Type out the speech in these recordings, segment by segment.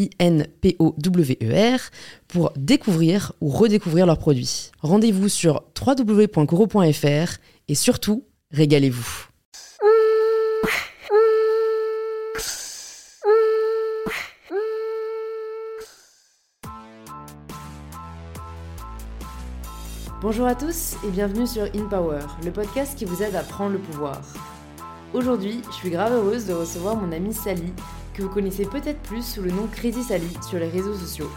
I-N-P-O-W-E-R, pour découvrir ou redécouvrir leurs produits. Rendez-vous sur www.coro.fr et surtout, régalez-vous. Bonjour à tous et bienvenue sur In Power, le podcast qui vous aide à prendre le pouvoir. Aujourd'hui, je suis grave heureuse de recevoir mon amie Sally, vous connaissez peut-être plus sous le nom Crazy Sally sur les réseaux sociaux.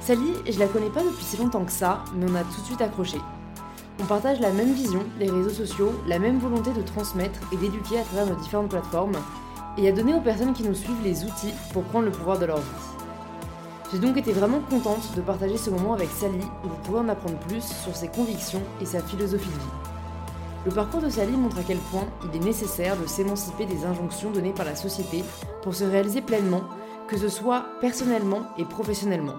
Sally, je la connais pas depuis si longtemps que ça, mais on a tout de suite accroché. On partage la même vision des réseaux sociaux, la même volonté de transmettre et d'éduquer à travers nos différentes plateformes, et à donner aux personnes qui nous suivent les outils pour prendre le pouvoir de leur vie. J'ai donc été vraiment contente de partager ce moment avec Sally où vous en apprendre plus sur ses convictions et sa philosophie de vie. Le parcours de Sally montre à quel point il est nécessaire de s'émanciper des injonctions données par la société pour se réaliser pleinement, que ce soit personnellement et professionnellement.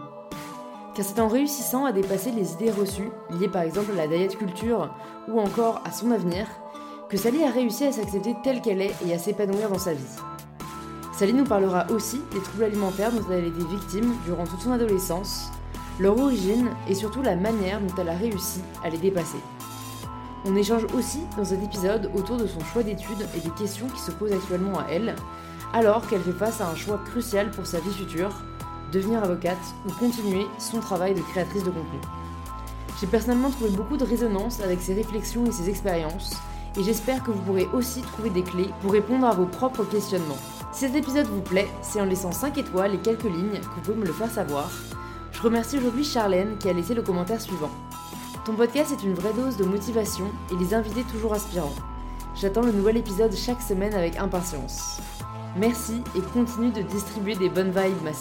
Car c'est en réussissant à dépasser les idées reçues, liées par exemple à la diet culture ou encore à son avenir, que Sally a réussi à s'accepter telle qu'elle est et à s'épanouir dans sa vie. Sally nous parlera aussi des troubles alimentaires dont elle a été victime durant toute son adolescence, leur origine et surtout la manière dont elle a réussi à les dépasser. On échange aussi dans cet épisode autour de son choix d'études et des questions qui se posent actuellement à elle, alors qu'elle fait face à un choix crucial pour sa vie future, devenir avocate ou continuer son travail de créatrice de contenu. J'ai personnellement trouvé beaucoup de résonance avec ses réflexions et ses expériences, et j'espère que vous pourrez aussi trouver des clés pour répondre à vos propres questionnements. Si cet épisode vous plaît, c'est en laissant 5 étoiles et quelques lignes que vous pouvez me le faire savoir. Je remercie aujourd'hui Charlène qui a laissé le commentaire suivant. Ton podcast est une vraie dose de motivation et les invités toujours inspirants. J'attends le nouvel épisode chaque semaine avec impatience. Merci et continue de distribuer des bonnes vibes, ma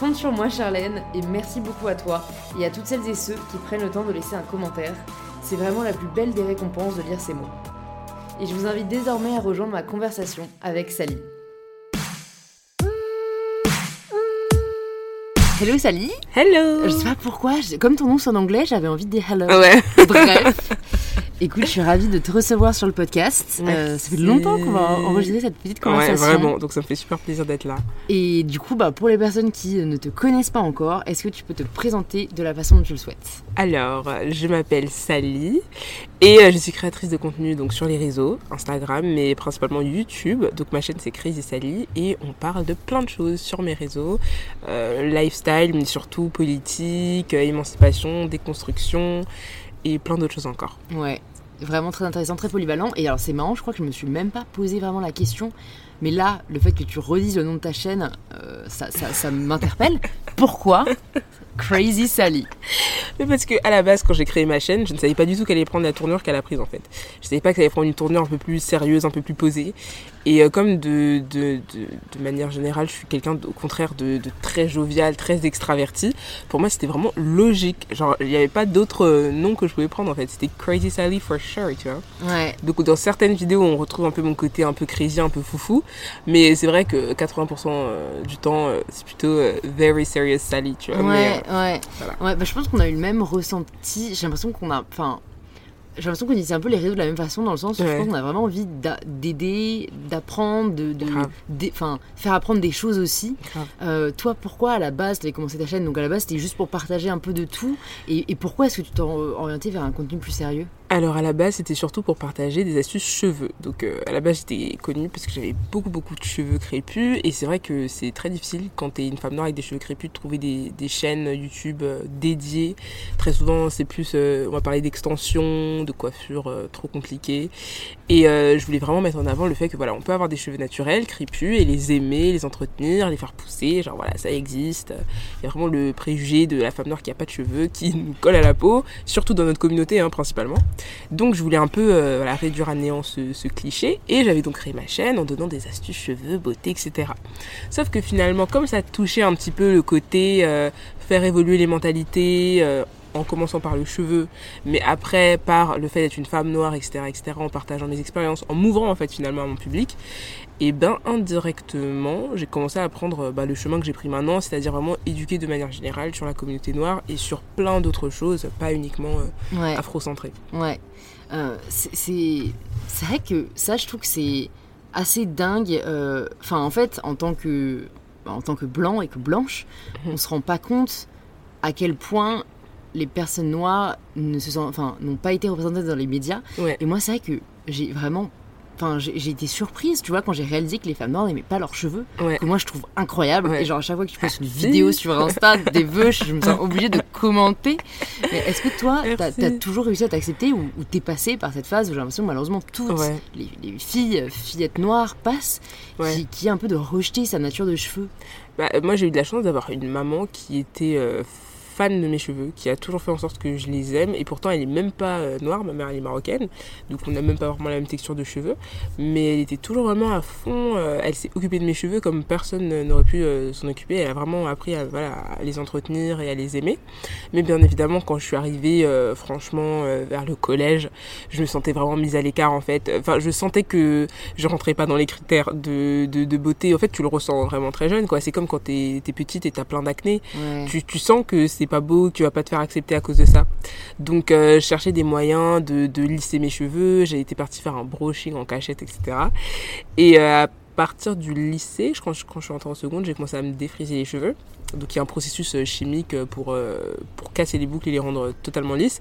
Compte sur moi, Charlène, et merci beaucoup à toi et à toutes celles et ceux qui prennent le temps de laisser un commentaire. C'est vraiment la plus belle des récompenses de lire ces mots. Et je vous invite désormais à rejoindre ma conversation avec Sally. Hello Sally Hello Je sais pas pourquoi, comme ton nom sonne anglais, j'avais envie de dire hello. Ouais. Bref. Écoute, je suis ravie de te recevoir sur le podcast. Euh, ça fait longtemps qu'on va enregistrer cette petite conversation. Ouais, vraiment. Donc ça me fait super plaisir d'être là. Et du coup, bah, pour les personnes qui ne te connaissent pas encore, est-ce que tu peux te présenter de la façon dont tu le souhaites? Alors, je m'appelle Sally et euh, je suis créatrice de contenu donc sur les réseaux, Instagram, mais principalement YouTube. Donc ma chaîne c'est Crazy Sally et on parle de plein de choses sur mes réseaux, euh, lifestyle, mais surtout politique, émancipation, déconstruction et plein d'autres choses encore. Ouais, vraiment très intéressant, très polyvalent. Et alors c'est marrant, je crois que je me suis même pas posé vraiment la question. Mais là, le fait que tu redises le nom de ta chaîne, euh, ça, ça, ça m'interpelle. Pourquoi Crazy Sally? Mais parce que à la base, quand j'ai créé ma chaîne, je ne savais pas du tout qu'elle allait prendre la tournure qu'elle a prise en fait. Je savais pas qu'elle allait prendre une tournure un peu plus sérieuse, un peu plus posée. Et euh, comme de, de, de, de, manière générale, je suis quelqu'un au contraire de, de, très jovial, très extraverti, pour moi c'était vraiment logique. Genre, il n'y avait pas d'autres euh, noms que je pouvais prendre en fait. C'était Crazy Sally for sure, tu vois. Ouais. Donc dans certaines vidéos, on retrouve un peu mon côté un peu crazy, un peu foufou. Mais c'est vrai que 80% euh, du temps, c'est plutôt very serious Sally, tu vois. Ouais, mais, ouais. Voilà. Ouais, bah, je pense qu'on a eu le même ressenti. J'ai l'impression qu'on a. Enfin, j'ai l'impression qu'on utilisait un peu les réseaux de la même façon dans le sens où ouais. je pense qu'on a vraiment envie d'aider, d'apprendre, de, faire apprendre des choses aussi. Euh, toi, pourquoi à la base tu avais commencé ta chaîne? Donc à la base c'était juste pour partager un peu de tout. Et, et pourquoi est-ce que tu t'es orienté vers un contenu plus sérieux? Alors à la base c'était surtout pour partager des astuces cheveux. Donc euh, à la base j'étais connue parce que j'avais beaucoup beaucoup de cheveux crépus et c'est vrai que c'est très difficile quand t'es une femme noire avec des cheveux crépus de trouver des, des chaînes YouTube euh, dédiées. Très souvent c'est plus, euh, on va parler d'extension, de coiffure trop compliquée. Et je voulais vraiment mettre en avant le fait que voilà on peut avoir des cheveux naturels, crépus et les aimer, les entretenir, les faire pousser. Genre voilà ça existe. Il y a vraiment le préjugé de la femme noire qui a pas de cheveux qui nous colle à la peau, surtout dans notre communauté hein, principalement. Donc je voulais un peu euh, réduire à néant ce, cliché et j'avais donc créé ma chaîne en donnant des astuces cheveux, beauté, etc. Sauf que finalement, comme ça touchait un petit peu le côté euh, faire évoluer les mentalités, euh, en commençant par le cheveu, mais après par le fait d'être une femme noire, etc., etc., en partageant mes expériences, en m'ouvrant en fait finalement à mon public, et ben indirectement, j'ai commencé à prendre bah, le chemin que j'ai pris maintenant, c'est-à-dire vraiment éduquer de manière générale sur la communauté noire et sur plein d'autres choses, pas uniquement euh, afro-centrées. Ouais, euh, c'est vrai que ça, je trouve que c'est assez dingue. Euh, enfin, en fait, en tant que en tant que blanc et que blanche, mhm. on se rend pas compte à quel point les personnes noires ne se sont, enfin, n'ont pas été représentées dans les médias. Et moi, c'est vrai que j'ai vraiment Enfin, j'ai été surprise, tu vois, quand j'ai réalisé que les femmes noires n'aimaient pas leurs cheveux, que moi je trouve incroyable. Et genre, à chaque fois que tu postes une vidéo sur Insta des vœux, je me sens obligée de commenter. Mais est-ce que toi, t'as as toujours réussi à t'accepter ou, t'es passé par cette phase où j'ai l'impression, malheureusement, toutes les, filles, fillettes noires passent, qui, qui a un peu de rejeter sa nature de cheveux? Bah, Moi, j'ai eu de la chance d'avoir une maman qui était. Euh, fan de mes cheveux, qui a toujours fait en sorte que je les aime. Et pourtant, elle est même pas euh, noire, ma mère elle est marocaine, donc on n'a même pas vraiment la même texture de cheveux. Mais elle était toujours vraiment à fond. Euh, elle s'est occupée de mes cheveux comme personne n'aurait pu euh, s'en occuper. Elle a vraiment appris à, voilà, à les entretenir et à les aimer. Mais bien évidemment, quand je suis arrivée, franchement, vers le collège, je me sentais vraiment mise à l'écart en fait. Enfin, je sentais que je rentrais pas dans les critères de, de, beauté. En fait, tu le ressens vraiment très jeune, quoi. C'est comme quand t'es es petite et t'as plein d'acné. Tu, tu sens que c'est pas beau, tu vas pas te faire accepter à cause de ça. Donc euh, je cherchais des moyens de, de lisser mes cheveux, j'ai été partie faire un brushing en cachette, etc. Et euh, à partir du lycée, quand je, quand je suis entrée en seconde, j'ai commencé à me défriser les cheveux. Donc il y a un processus euh, chimique pour, pour casser les boucles et les rendre totalement lisses.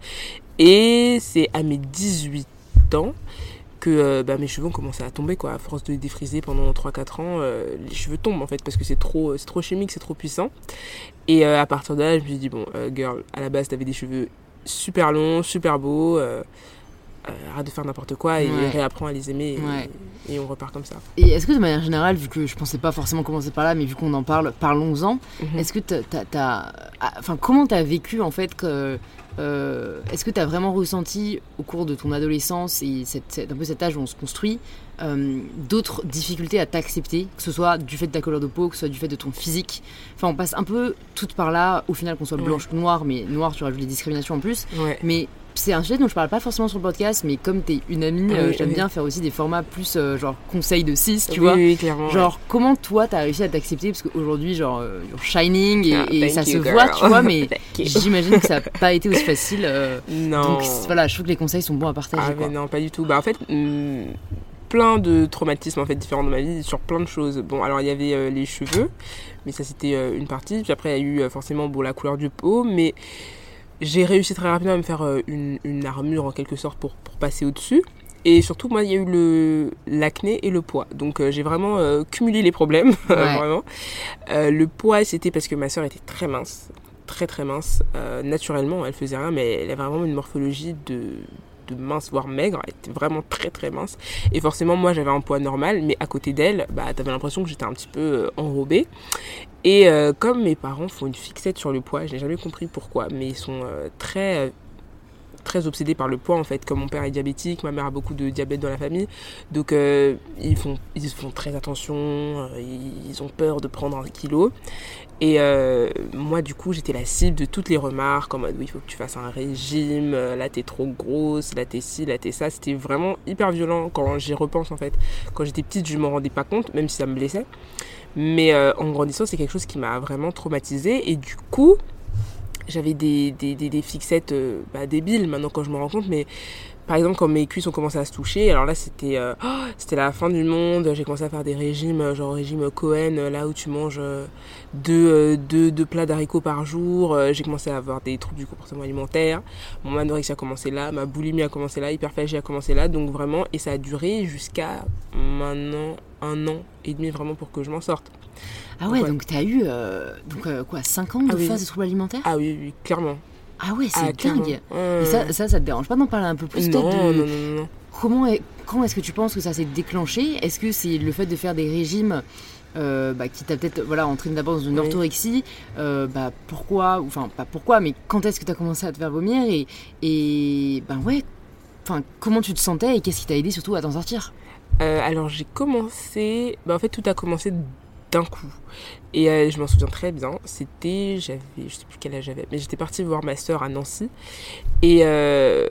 Et c'est à mes 18 ans que euh, bah, mes cheveux ont commencé à tomber quoi à force de les défriser pendant 3-4 ans euh, les cheveux tombent en fait parce que c'est trop c'est trop chimique c'est trop puissant et euh, à partir de là je me suis dit bon girl à la base t'avais des cheveux super longs super beaux arrête de faire n'importe quoi et réapprends à les aimer et, on repart comme ça. Et est-ce que de manière générale, vu que je pensais pas forcément commencer par là, mais vu qu'on en parle, parlons-en, mhm. est-ce que t'as, enfin comment t'as vécu en fait que euh, est-ce que tu as vraiment ressenti au cours de ton adolescence et cette, un peu cet âge où on se construit euh, d'autres difficultés à t'accepter, que ce soit du fait de ta couleur de peau, que ce soit du fait de ton physique Enfin, on passe un peu tout par là, au final qu'on soit blanche ou noire, mais noire, tu rajoutes les discriminations en plus. Mais c'est un sujet dont je parle pas forcément sur le podcast, mais comme tu es une amie, euh, j'aime bien faire aussi des formats plus euh, genre conseils de 6, tu vois. Oui, clairement. Genre, comment toi t'as réussi à t'accepter? Parce qu'aujourd'hui, genre, you're shining et, ah, ça se voit, tu vois, mais j'imagine que ça n'a pas été aussi facile. non. Donc voilà, je trouve que les conseils sont bons à partager. Ah, non, pas du tout. Bah, en fait. Plein de traumatismes en fait différents dans ma vie sur plein de choses. Bon, alors il y avait les cheveux, mais ça c'était une partie. Puis après il y a eu forcément bon la couleur du peau, mais j'ai réussi très rapidement à me faire euh, une, une armure en quelque sorte pour, pour passer au-dessus. Et surtout, moi, il y a eu le l'acné et le poids. Donc, euh, j'ai vraiment euh, cumulé les problèmes, vraiment. le poids, c'était parce que ma soeur était très mince, très très mince. naturellement, elle faisait rien, mais elle avait vraiment une morphologie de mince, voire maigre. Elle était vraiment très très mince. Et forcément, moi j'avais un poids normal, mais à côté d'elle, bah, t'avais l'impression que j'étais un petit peu euh, enrobée. Et euh, comme mes parents font une fixette sur le poids, je n'ai jamais compris pourquoi, mais ils sont euh, très très obsédés par le poids en fait comme mon père est diabétique ma mère a beaucoup de diabète dans la famille donc ils font ils font très attention ils ont peur de prendre un kilo et euh, moi, du coup, j'étais la cible de toutes les remarques en mode oui, il faut que tu fasses un régime, euh, là t'es trop grosse, là t'es ci, là t'es ça. C'était vraiment hyper violent quand j'y repense en fait. Quand j'étais petite, je m'en rendais pas compte, même si ça me blessait. Mais euh, en grandissant, c'est quelque chose qui m'a vraiment traumatisée. Et du coup, j'avais des, des, des, des fixettes euh, bah, débiles maintenant quand je me rends compte, mais par exemple quand mes cuisses ont commencé à se toucher, alors là c'était euh, oh, c'était la fin du monde, j'ai commencé à faire des régimes, euh, genre régime Cohen, euh, là où tu manges deux, deux, deux plats d'haricots par jour, j'ai commencé à avoir des troubles du comportement alimentaire, mon anorexie a commencé là, ma boulimie a commencé là, hyperphagie a commencé là, donc vraiment, et ça a duré jusqu'à maintenant un an et demi vraiment pour que je m'en sorte. Ah ouais, donc t'as eu euh, donc, euh, quoi, 5 ans de Ah oui. phase de troubles alimentaires Ah oui, oui, clairement. Ah ouais, c'est Ah, dingue. Et ça, ça, ça te dérange pas d'en parler un peu plus non, non, de- non, non, non. Comment est, quand est-ce que tu penses que ça s'est déclenché? Est-ce que c'est le fait de faire des régimes euh, bah, qui t'a peut-être voilà, entraîné d'abord dans une Oui. orthorexie euh, bah, Pourquoi Enfin, pas pourquoi, mais quand est-ce que tu as commencé à te faire vomir Et, et ben ouais, enfin, comment tu te sentais et qu'est-ce qui t'a aidé surtout à t'en sortir? Euh, alors j'ai commencé, bah, en fait tout a commencé d'un coup. Et euh, je m'en souviens très bien, c'était, j'avais, je sais plus quel âge j'avais, mais j'étais partie voir ma soeur à Nancy. Et, euh,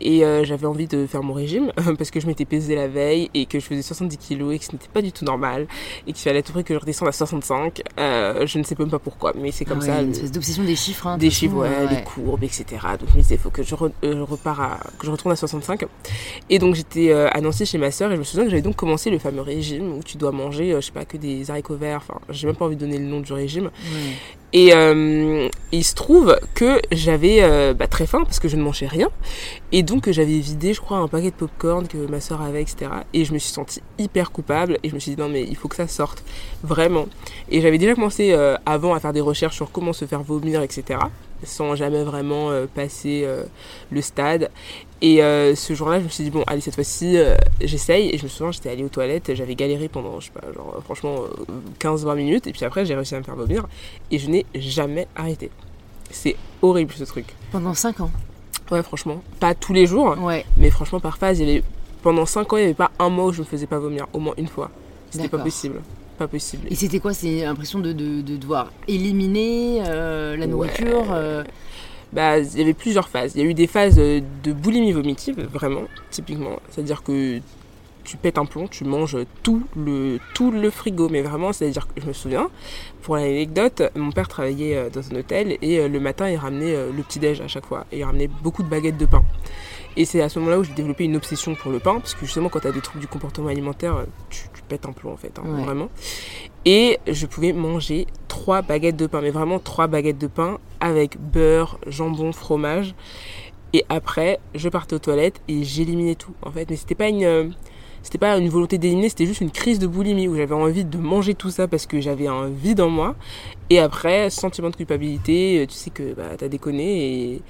et euh, j'avais envie de faire mon régime parce que je m'étais pesée la veille et que je faisais 70 kilos et que ce n'était pas du tout normal et qu'il fallait à tout prix que je redescende à 65. Euh, je ne sais même pas pourquoi, mais c'est comme Ah ça. ouais, Une le- espèce d'obsession des chiffres. hein, de des chiffres, ouais, les courbes, etc. Donc je me disais, il faut que je, re- je repars à, que je retourne à 65. Et donc j'étais à Nancy chez ma soeur et je me souviens que j'avais donc commencé le fameux régime où tu dois manger, je sais pas, que des haricots verts. Enfin, j'ai même pas envie de donner le nom du régime. Et euh, il se trouve que j'avais euh, bah, très faim parce que je ne mangeais rien. Et donc j'avais vidé, je crois, un paquet de popcorn que ma soeur avait, etc. Et je me suis sentie hyper coupable. Et je me suis dit, non, mais il faut que ça sorte. Vraiment. Et j'avais déjà commencé euh, avant à faire des recherches sur comment se faire vomir, etc. Sans jamais vraiment euh, passer euh, le stade. Et euh, ce jour-là, je me suis dit, bon, allez, cette fois-ci, j'essaye. Et je me souviens, j'étais allée aux toilettes, j'avais galéré pendant, je sais pas, genre, franchement, euh, 15-20 minutes. Et puis après, j'ai réussi à me faire vomir. Et je n'ai jamais arrêté. C'est horrible ce truc. Pendant 5 ans. Ouais, franchement. Pas tous les jours, Ouais, mais franchement, par phase, il y avait. Pendant 5 ans, il n'y avait pas un mois où je me faisais pas vomir. Au moins une fois. C'était pas possible. Pas possible. Et c'était quoi C'est l'impression de, de, de devoir éliminer euh, la Ouais. nourriture euh, Bah, il y avait plusieurs phases. Il y a eu des phases de boulimie vomitive, vraiment, typiquement. C'est-à-dire que tu pètes un plomb, tu manges tout le, tout le frigo. Mais vraiment, c'est-à-dire que je me souviens, pour l'anecdote, mon père travaillait euh, dans un hôtel et le matin, il ramenait le petit-déj à chaque fois. Et il ramenait beaucoup de baguettes de pain. Et c'est à ce moment-là où j'ai développé une obsession pour le pain, parce que justement, quand tu as des troubles du comportement alimentaire, tu, tu pètes un plomb en fait, hein, Ouais. vraiment. Et je pouvais manger trois baguettes de pain, mais vraiment trois baguettes de pain avec beurre, jambon, fromage. Et après, je partais aux toilettes et j'éliminais tout, en fait. Mais c'était pas une, euh, c'était pas une volonté d'éliminer, c'était juste une crise de boulimie où j'avais envie de manger tout ça parce que j'avais un vide en moi. Et après, sentiment de culpabilité, euh, tu sais que bah, t'as déconné et,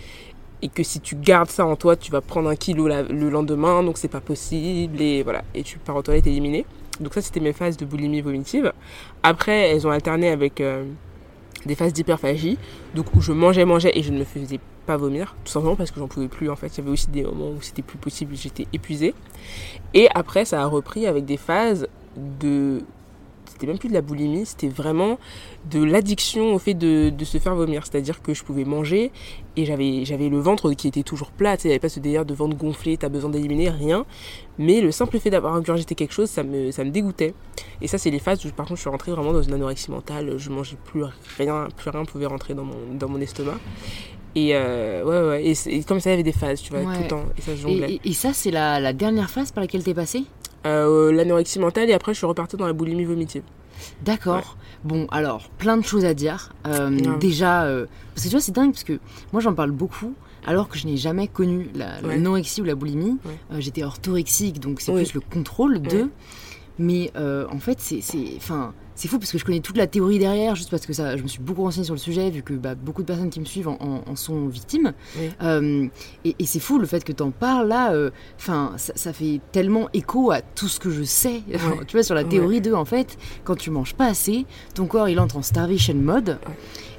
et que si tu gardes ça en toi, tu vas prendre un kilo le lendemain, donc c'est pas possible. Et voilà, et tu pars aux toilettes éliminé. Donc ça, c'était mes phases de boulimie vomitive. Après, elles ont alterné avec euh, des phases d'hyperphagie, donc où je mangeais, mangeais et je ne me faisais pas vomir, tout simplement parce que j'en pouvais plus en fait. Il y avait aussi des moments où c'était plus possible, j'étais épuisée. Et après, ça a repris avec des phases de. C'était même plus de la boulimie, c'était vraiment de l'addiction au fait de, de se faire vomir. C'est-à-dire que je pouvais manger et j'avais, j'avais le ventre qui était toujours plat, il n'y avait pas ce délire de ventre gonflé, t'as besoin d'éliminer, rien. Mais le simple fait d'avoir ingurgité quelque chose, ça me, ça me dégoûtait. Et ça, c'est les phases où, par contre, je suis rentrée vraiment dans une anorexie mentale. Je mangeais plus rien, plus rien pouvait rentrer dans mon, dans mon estomac. Et euh, ouais, ouais. Et, comme ça, il y avait des phases, tu vois, Ouais. tout le temps. Et ça se jonglait. et, et- et ça, c'est la, la dernière phase par laquelle t'es passé Euh, L'anorexie mentale, et après, je suis repartie dans la boulimie vomitive. D'accord. Bon, alors, plein de choses à dire. Euh, Ouais. Déjà, euh, parce que tu vois, c'est dingue, parce que moi, j'en parle beaucoup, alors que je n'ai jamais connu la, Ouais. l'anorexie ou la boulimie. Euh, J'étais orthorexique, donc c'est Oui. plus le contrôle de. Mais euh, en fait, c'est, c'est, enfin, c'est fou parce que je connais toute la théorie derrière, juste parce que ça, je me suis beaucoup renseignée sur le sujet, vu que bah, beaucoup de personnes qui me suivent en, en- en sont victimes. Oui. Euh, et, et c'est fou le fait que tu en parles là, euh, enfin, ça, ça fait tellement écho à tout ce que je sais, tu vois, sur la théorie de, en fait, quand tu manges pas assez, ton corps il entre en starvation mode.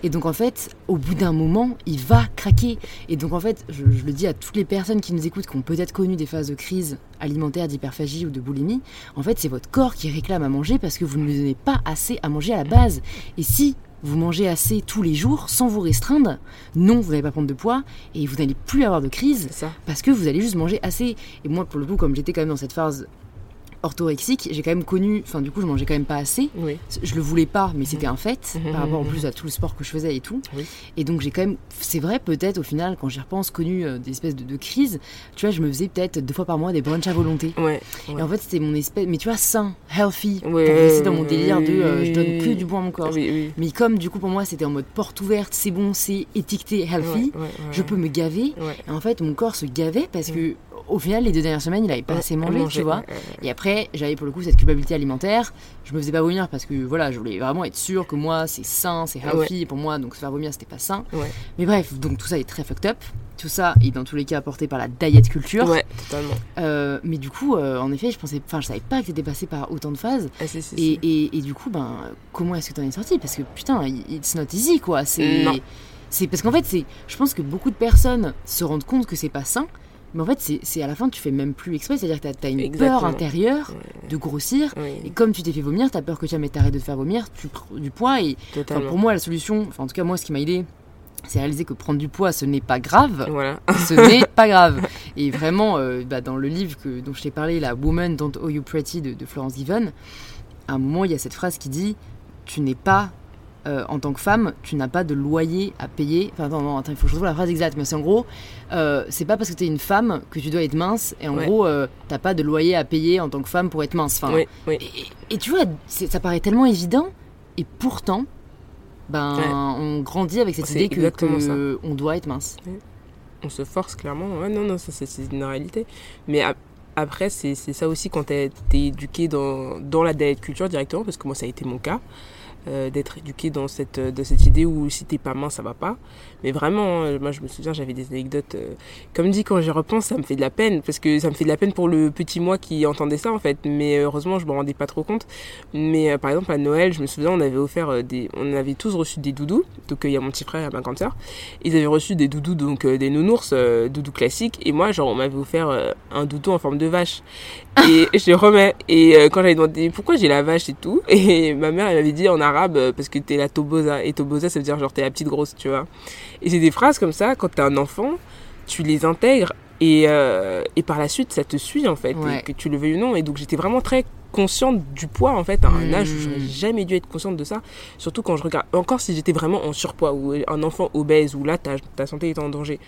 Et donc en fait, au bout d'un moment, il va craquer. Et donc en fait, je, je le dis à toutes les personnes qui nous écoutent, qui ont peut-être connu des phases de crise alimentaire, d'hyperphagie ou de boulimie, en fait, c'est votre corps qui réclame à manger parce que vous ne lui donnez pas assez à manger à la base. Et si vous mangez assez tous les jours sans vous restreindre, non, vous n'allez pas prendre de poids et vous n'allez plus avoir de crise ça. parce que vous allez juste manger assez. Et moi, pour le coup, comme j'étais quand même dans cette phase orthorexique, j'ai quand même connu, enfin du coup je mangeais quand même pas assez. Oui. Je le voulais pas, mais c'était un fait Mhm, par rapport en mhm, plus à tout le sport que je faisais et tout. Oui. Et donc j'ai quand même, c'est vrai peut-être au final quand j'y repense, connu euh, des espèces de, de crises. Tu vois, je me faisais peut-être deux fois par mois des brunchs à volonté. Ouais. Et en fait c'était mon espèce, mais tu vois sain, healthy, Ouais, pour rester dans mon délire de euh, je donne que du bon à mon corps. Oui. Mais comme du coup pour moi c'était en mode porte ouverte, c'est bon, c'est étiqueté healthy, je peux me gaver. Et en fait mon corps se gavait parce que au final les deux dernières semaines il avait pas assez mangé, tu vois. Et après, j'avais pour le coup cette culpabilité alimentaire. Je me faisais pas vomir parce que voilà, je voulais vraiment être sûre que moi c'est sain, c'est healthy. Pour moi, donc se faire vomir c'était pas sain. Ouais. Mais bref, donc tout ça est très fucked up. Tout ça est dans tous les cas apporté par la diet culture. Ouais, totalement. Euh, mais du coup, euh, en effet, je pensais, enfin, je savais pas que t'étais passé par autant de phases. Ah, si, si, Et, si. et, et du coup, ben, comment est-ce que t'en es sorti Parce que putain, it's not easy quoi. C'est, c'est parce qu'en fait, c'est, je pense que beaucoup de personnes se rendent compte que c'est pas sain. Mais en fait, c'est, à la fin, tu fais même plus exprès. C'est-à-dire que t'as, t'as une Exactement. peur intérieure de grossir. Oui, Et comme tu t'es fait vomir, t'as peur que jamais t'arrêtes de te faire vomir, tu prends du poids. Et pour moi, la solution, en tout cas, moi, ce qui m'a aidé, c'est réaliser que prendre du poids, ce n'est pas grave. Voilà. Ce n'est pas grave. Et vraiment, euh, bah, dans le livre que, dont je t'ai parlé, la Woman Don't Owe You Pretty de, de Florence Given, à un moment, il y a cette phrase qui dit Tu n'es pas, euh, en tant que femme, tu n'as pas de loyer à payer. Enfin, attends, non, attends, il faut que je retrouve la phrase exacte. Mais c'est en gros, euh, c'est pas parce que tu es une femme que tu dois être mince. Et en Ouais. gros, euh, t'as pas de loyer à payer en tant que femme pour être mince. Enfin, Oui, oui. et, et tu vois, ça paraît tellement évident, et pourtant, ben, Ouais. on grandit avec cette idée que, on doit être mince. on se force clairement. Ouais, non, non, ça c'est c'est une réalité. Mais ap- après, c'est ça aussi quand t'es es éduqué dans, dans la diet culture directement, parce que moi ça a été mon cas, euh, d'être éduqué dans cette, de cette idée où si t'es pas mince, ça va pas. Mais vraiment, euh, moi je me souviens, j'avais des anecdotes. euh, comme dit, quand j'y repense, ça me fait de la peine, parce que ça me fait de la peine pour le petit moi qui entendait ça en fait. Mais euh, heureusement, je me rendais pas trop compte. Mais euh, par exemple, à Noël, je me souviens, on avait offert euh, des. On avait tous reçu des doudous. Donc euh, il y a mon petit frère et ma grande sœur. Ils avaient reçu des doudous, donc euh, des nounours, euh, doudous classiques. Et moi, genre, on m'avait offert euh, un doudou en forme de vache. Et je remets. Et euh, quand j'avais demandé pourquoi j'ai la vache et tout, et ma mère, elle m'avait dit en arabe, euh, parce que t'es la tobosa. Et tobosa, ça veut dire genre t'es la petite grosse, tu vois. Et c'est des phrases comme ça, quand t'es un enfant, tu les intègres. Et, euh, et par la suite, ça te suit en fait, Ouais. et que tu le veuilles ou non. Et donc j'étais vraiment très consciente du poids en fait, à un âge où j'aurais jamais dû être consciente de ça. Surtout quand je regarde, encore si j'étais vraiment en surpoids ou un enfant obèse où là ta, ta santé est en danger.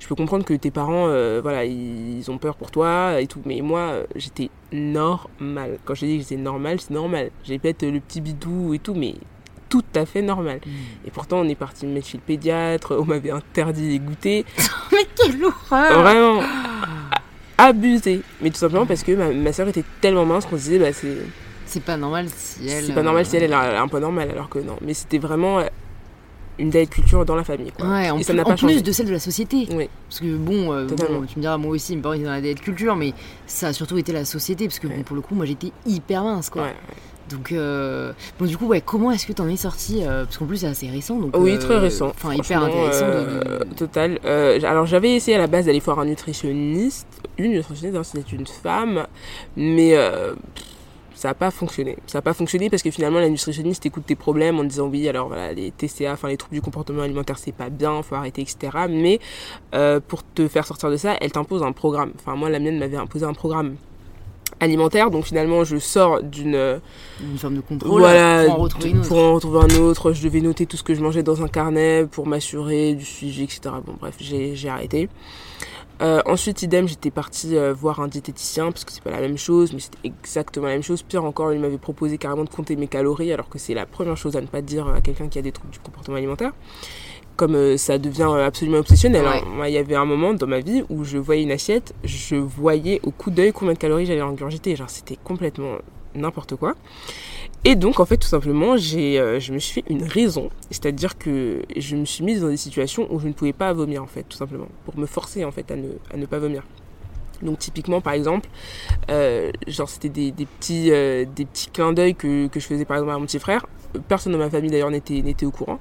Je peux comprendre que tes parents, euh, voilà, ils ont peur pour toi et tout. Mais moi, euh, j'étais normal. Quand je dis que j'étais normal, c'est normal. J'ai peut-être le petit bidou et tout, mais tout à fait normal. Et pourtant, on est parti me mettre chez le pédiatre, on m'avait interdit les goûters. Mais quelle horreur Vraiment abusé. Mais tout simplement parce que ma, ma soeur était tellement mince qu'on se disait, bah, c'est C'est pas normal si elle. c'est pas normal si elle, euh, elle est un peu normale, alors que non. Mais c'était vraiment une diet culture dans la famille. Quoi. Ouais, en, Et ça plus, pas en de celle de la société. Oui, Parce que bon, euh, bon, tu me diras, moi aussi, mes parents étaient dans la diète culture, mais ça a surtout été la société. Parce que bon, pour le coup, moi j'étais hyper mince quoi. ouais. Donc, euh, bon, du coup, ouais, comment est-ce que t'en es sorti euh, Parce qu'en plus, c'est assez récent. Donc, Oui, euh, très récent. Enfin, hyper intéressant. de- de- Total. Alors j'avais essayé à la base d'aller voir un nutritionniste, une nutritionniste, hein, c'était une femme, mais ça n'a pas fonctionné. Ça n'a pas fonctionné parce que finalement la nutritionniste écoute tes problèmes en disant oui, alors voilà, les TCA, enfin les troubles du comportement alimentaire, c'est pas bien, faut arrêter, etc. Mais euh, pour te faire sortir de ça, elle t'impose un programme. Enfin moi, la mienne m'avait imposé un programme alimentaire, donc finalement je sors d'une une forme de contrôle voilà, pour en retrouver une autre. pour en retrouver un autre. Je devais noter tout ce que je mangeais dans un carnet pour m'assurer du suivi, etc. Bon, bref, j'ai arrêté. Euh, ensuite, idem, j'étais partie euh, voir un diététicien parce que c'est pas la même chose, mais c'était exactement la même chose. Pire encore, il m'avait proposé carrément de compter mes calories, alors que c'est la première chose à ne pas dire à quelqu'un qui a des troubles du comportement alimentaire. Comme euh, ça devient absolument obsessionnel. Ouais. hein. Moi, il y avait un moment dans ma vie où je voyais une assiette, je voyais au coup d'œil combien de calories j'allais ingurgiter. Genre, c'était complètement n'importe quoi. Et donc, en fait, tout simplement, j'ai, euh, je me suis fait une raison. C'est-à-dire que je me suis mise dans des situations où je ne pouvais pas vomir, en fait, tout simplement. Pour me forcer, en fait, à ne, à ne pas vomir. Donc, typiquement, par exemple, euh, genre, c'était des, des petits, euh, des petits clins d'œil que, que je faisais, par exemple, à mon petit frère. Personne dans ma famille, d'ailleurs, n'était, n'était au courant.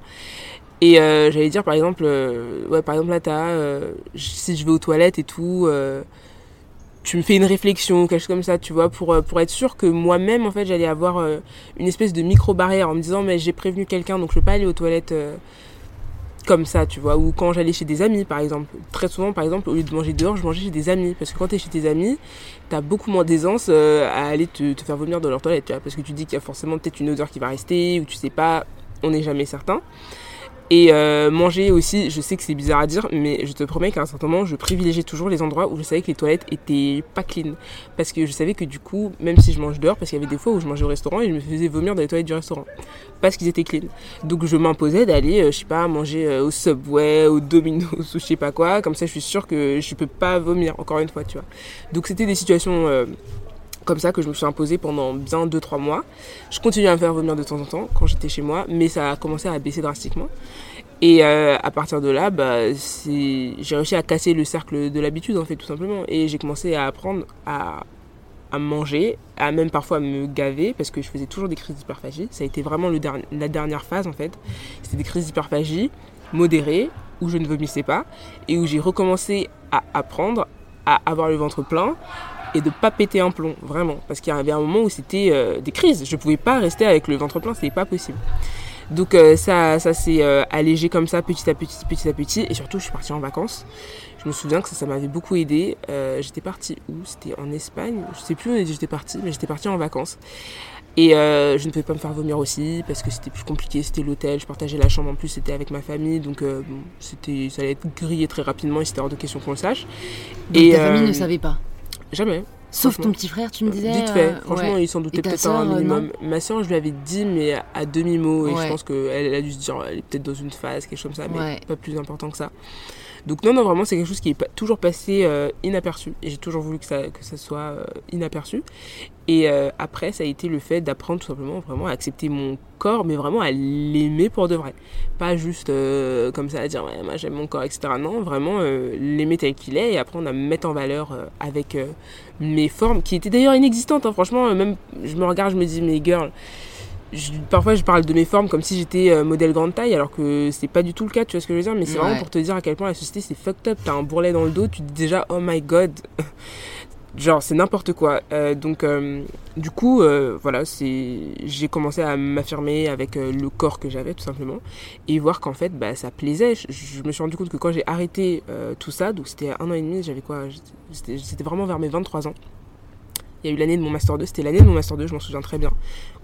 Et euh, j'allais dire, par exemple, euh, ouais, par exemple, là, t'as, euh, si je vais aux toilettes et tout, euh, tu me fais une réflexion, quelque chose comme ça, tu vois, pour, euh, pour être sûr que moi-même, en fait, j'allais avoir euh, une espèce de micro-barrière en me disant, mais j'ai prévenu quelqu'un, donc je peux pas aller aux toilettes euh, comme ça, tu vois. Ou quand j'allais chez des amis, par exemple. Très souvent, par exemple, au lieu de manger dehors, je mangeais chez des amis. Parce que quand t'es chez tes amis, t'as beaucoup moins d'aisance à aller te, te, faire vomir dans leur toilette, tu vois. Parce que tu dis qu'il y a forcément peut-être une odeur qui va rester, ou tu sais pas, on n'est jamais certain. Et euh, manger aussi, je sais que c'est bizarre à dire, mais je te promets qu'à un certain moment, je privilégiais toujours les endroits où je savais que les toilettes étaient pas clean. Parce que je savais que du coup, même si je mange dehors, parce qu'il y avait des fois où je mangeais au restaurant et je me faisais vomir dans les toilettes du restaurant. Parce qu'ils étaient clean. Donc je m'imposais d'aller, euh, je sais pas, manger euh, au Subway, au Domino's ou je sais pas quoi. Comme ça, je suis sûre que je peux pas vomir, encore une fois, tu vois. Donc c'était des situations comme ça que je me suis imposée pendant bien 2-3 mois. Je continuais à me faire vomir de temps en temps quand j'étais chez moi, mais ça a commencé à baisser drastiquement. Et euh, à partir de là, bah, j'ai réussi à casser le cercle de l'habitude, en fait, tout simplement. Et j'ai commencé à apprendre à, manger, à même parfois me gaver, parce que je faisais toujours des crises d'hyperphagie. Ça a été vraiment la dernière phase, en fait. C'était des crises d'hyperphagie modérées, où je ne vomissais pas, et où j'ai recommencé à apprendre à avoir le ventre plein et de pas péter un plomb, vraiment. Parce qu'il y avait un moment où c'était euh, des crises. Je pouvais pas rester avec le ventre plein, c'était pas possible. Donc euh, ça, ça s'est euh, allégé comme ça, petit à petit, petit à petit. Et surtout, je suis partie en vacances. Je me souviens que ça, ça m'avait beaucoup aidé. j'étais partie où? C'était en Espagne. Je sais plus où j'étais partie, mais j'étais partie en vacances. Et je ne pouvais pas me faire vomir aussi parce que c'était plus compliqué, c'était l'hôtel, je partageais la chambre en plus, c'était avec ma famille, donc bon, c'était, ça allait être grillé très rapidement et c'était hors de question qu'on le sache. et ta famille ne savait pas? Jamais. Sauf ton petit frère, tu me disais. Vite fait. Euh, franchement, il s'en doutait peut-être un euh, minimum. Ma soeur, je lui avais dit, mais à demi-mot. Et je pense qu'elle elle a dû se dire, elle est peut-être dans une phase, quelque chose comme ça, mais pas plus important que ça. Donc non, non, vraiment, c'est quelque chose qui est toujours passé euh, inaperçu. Et j'ai toujours voulu que ça, que ça soit euh, inaperçu. Et euh, après, ça a été le fait d'apprendre tout simplement vraiment à accepter mon corps, mais vraiment à l'aimer pour de vrai. Pas juste comme ça à dire, ouais, moi j'aime mon corps, etc. Non, vraiment l'aimer tel qu'il est et apprendre à me mettre en valeur avec mes formes, qui étaient d'ailleurs inexistantes. Hein. Franchement, même je me regarde, je me dis, mais girl, parfois je parle de mes formes comme si j'étais euh, modèle grande taille alors que c'est pas du tout le cas tu vois ce que je veux dire mais c'est vraiment pour te dire à quel point la société c'est fucked up. T'as un bourrelet dans le dos tu te dis déjà oh my god. Genre c'est n'importe quoi. Euh, donc euh, du coup voilà c'est j'ai commencé à m'affirmer avec le corps que j'avais tout simplement et voir qu'en fait bah ça plaisait. Je, je, me suis rendu compte que quand j'ai arrêté tout ça donc c'était un an et demi j'avais quoi c'était vraiment vers mes 23 ans il y a eu l'année de mon Master 2, c'était l'année de mon Master 2, je m'en souviens très bien,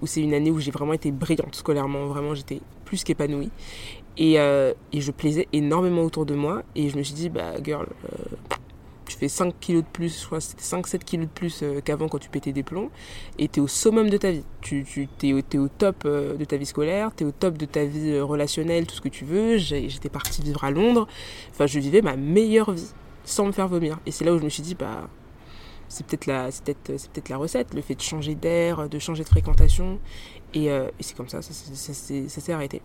où c'est une année où j'ai vraiment été brillante scolairement, vraiment j'étais plus qu'épanouie. Et, euh, et, je plaisais énormément autour de moi, et je me suis dit, bah girl, euh, tu fais 5 kilos de plus, je crois c'était 5-7 kilos de plus euh, qu'avant quand tu pétais des plombs, et t'es au summum de ta vie. Tu, tu es au top de ta vie scolaire, t'es au top de ta vie relationnelle, tout ce que tu veux. j'étais partie vivre à Londres, enfin je vivais ma meilleure vie, sans me faire vomir. Et c'est là où je me suis dit, bah c'est peut-être la, c'est peut-être, c'est peut-être la recette, le fait de changer d'air, de changer de fréquentation. Et, euh, c'est comme ça, ça, s'est arrêté.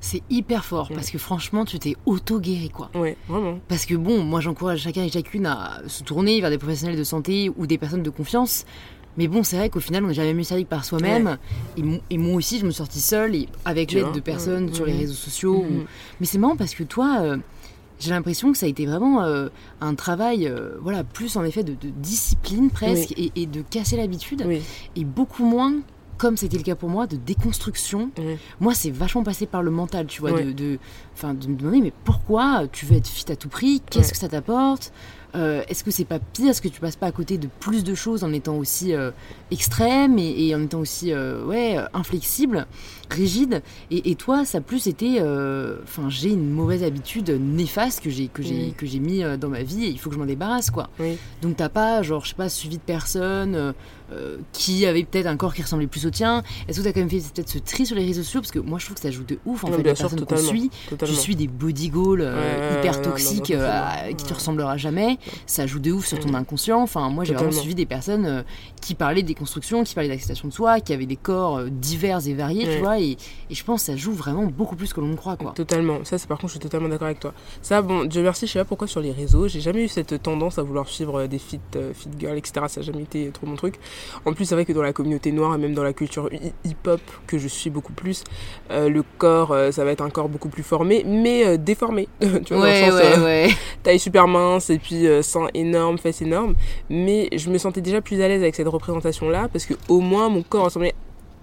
C'est hyper fort parce que franchement, tu t'es auto-guéri quoi. Ouais, vraiment. Parce que bon, moi j'encourage chacun et chacune à se tourner vers des professionnels de santé ou des personnes de confiance. Mais bon, c'est vrai qu'au final, on n'est jamais mieux servi que par soi-même. Et, moi aussi, je me suis sortie seule et avec l'aide de personnes sur les réseaux sociaux. Mm-hmm. Mais c'est marrant parce que toi, euh, j'ai l'impression que ça a été vraiment euh, un travail, euh, voilà, plus en effet de, de presque et, de casser l'habitude, et beaucoup moins comme c'était le cas pour moi, de déconstruction. Moi, c'est vachement passé par le mental, tu vois, de, de, de, me demander, mais pourquoi tu veux être fit à tout prix? Qu'est-ce que ça t'apporte? Euh, est-ce que c'est pas pire? Est-ce que tu passes pas à côté de plus de choses en étant aussi euh, extrême et, en étant aussi euh, ouais, inflexible, rigide? Et, toi, ça a plus été. Enfin, j'ai une mauvaise habitude néfaste que j'ai que j'ai que j'ai mis dans ma vie et il faut que je m'en débarrasse quoi. Donc t'as pas genre je sais pas suivi de personne euh, qui avait peut-être un corps qui ressemblait plus au tien Est-ce que tu as quand même fait peut-être ce tri sur les réseaux sociaux? Parce que moi je trouve que ça joue de ouf en fait. Les personnes qu'on suit, je suis des body goals euh, hyper toxiques euh, qui te ressemblera jamais. Ça joue de ouf sur ton mm. inconscient. Enfin, moi j'ai vraiment suivi des personnes qui parlaient des constructions, qui parlaient d'acceptation de soi, qui avaient des corps divers et variés, tu vois. Et, et, je pense que ça joue vraiment beaucoup plus que l'on ne croit. Quoi. Totalement. Ça, c'est par contre, je suis totalement d'accord avec toi. Ça, bon, Dieu merci, je sais pas pourquoi sur les réseaux, j'ai jamais eu cette tendance à vouloir suivre des fit, fit girls, etc. Ça n'a jamais été trop mon truc. En plus, c'est vrai que dans la communauté noire et même dans la culture hip-hop que je suis beaucoup plus, euh, le corps, euh, ça va être un corps beaucoup plus formé, mais euh, déformé. tu vois, dans le sens, ouais, taille super mince et puis sein énorme, fesses énormes. Mais je me sentais déjà plus à l'aise avec cette représentation-là parce que au moins mon corps ressemblait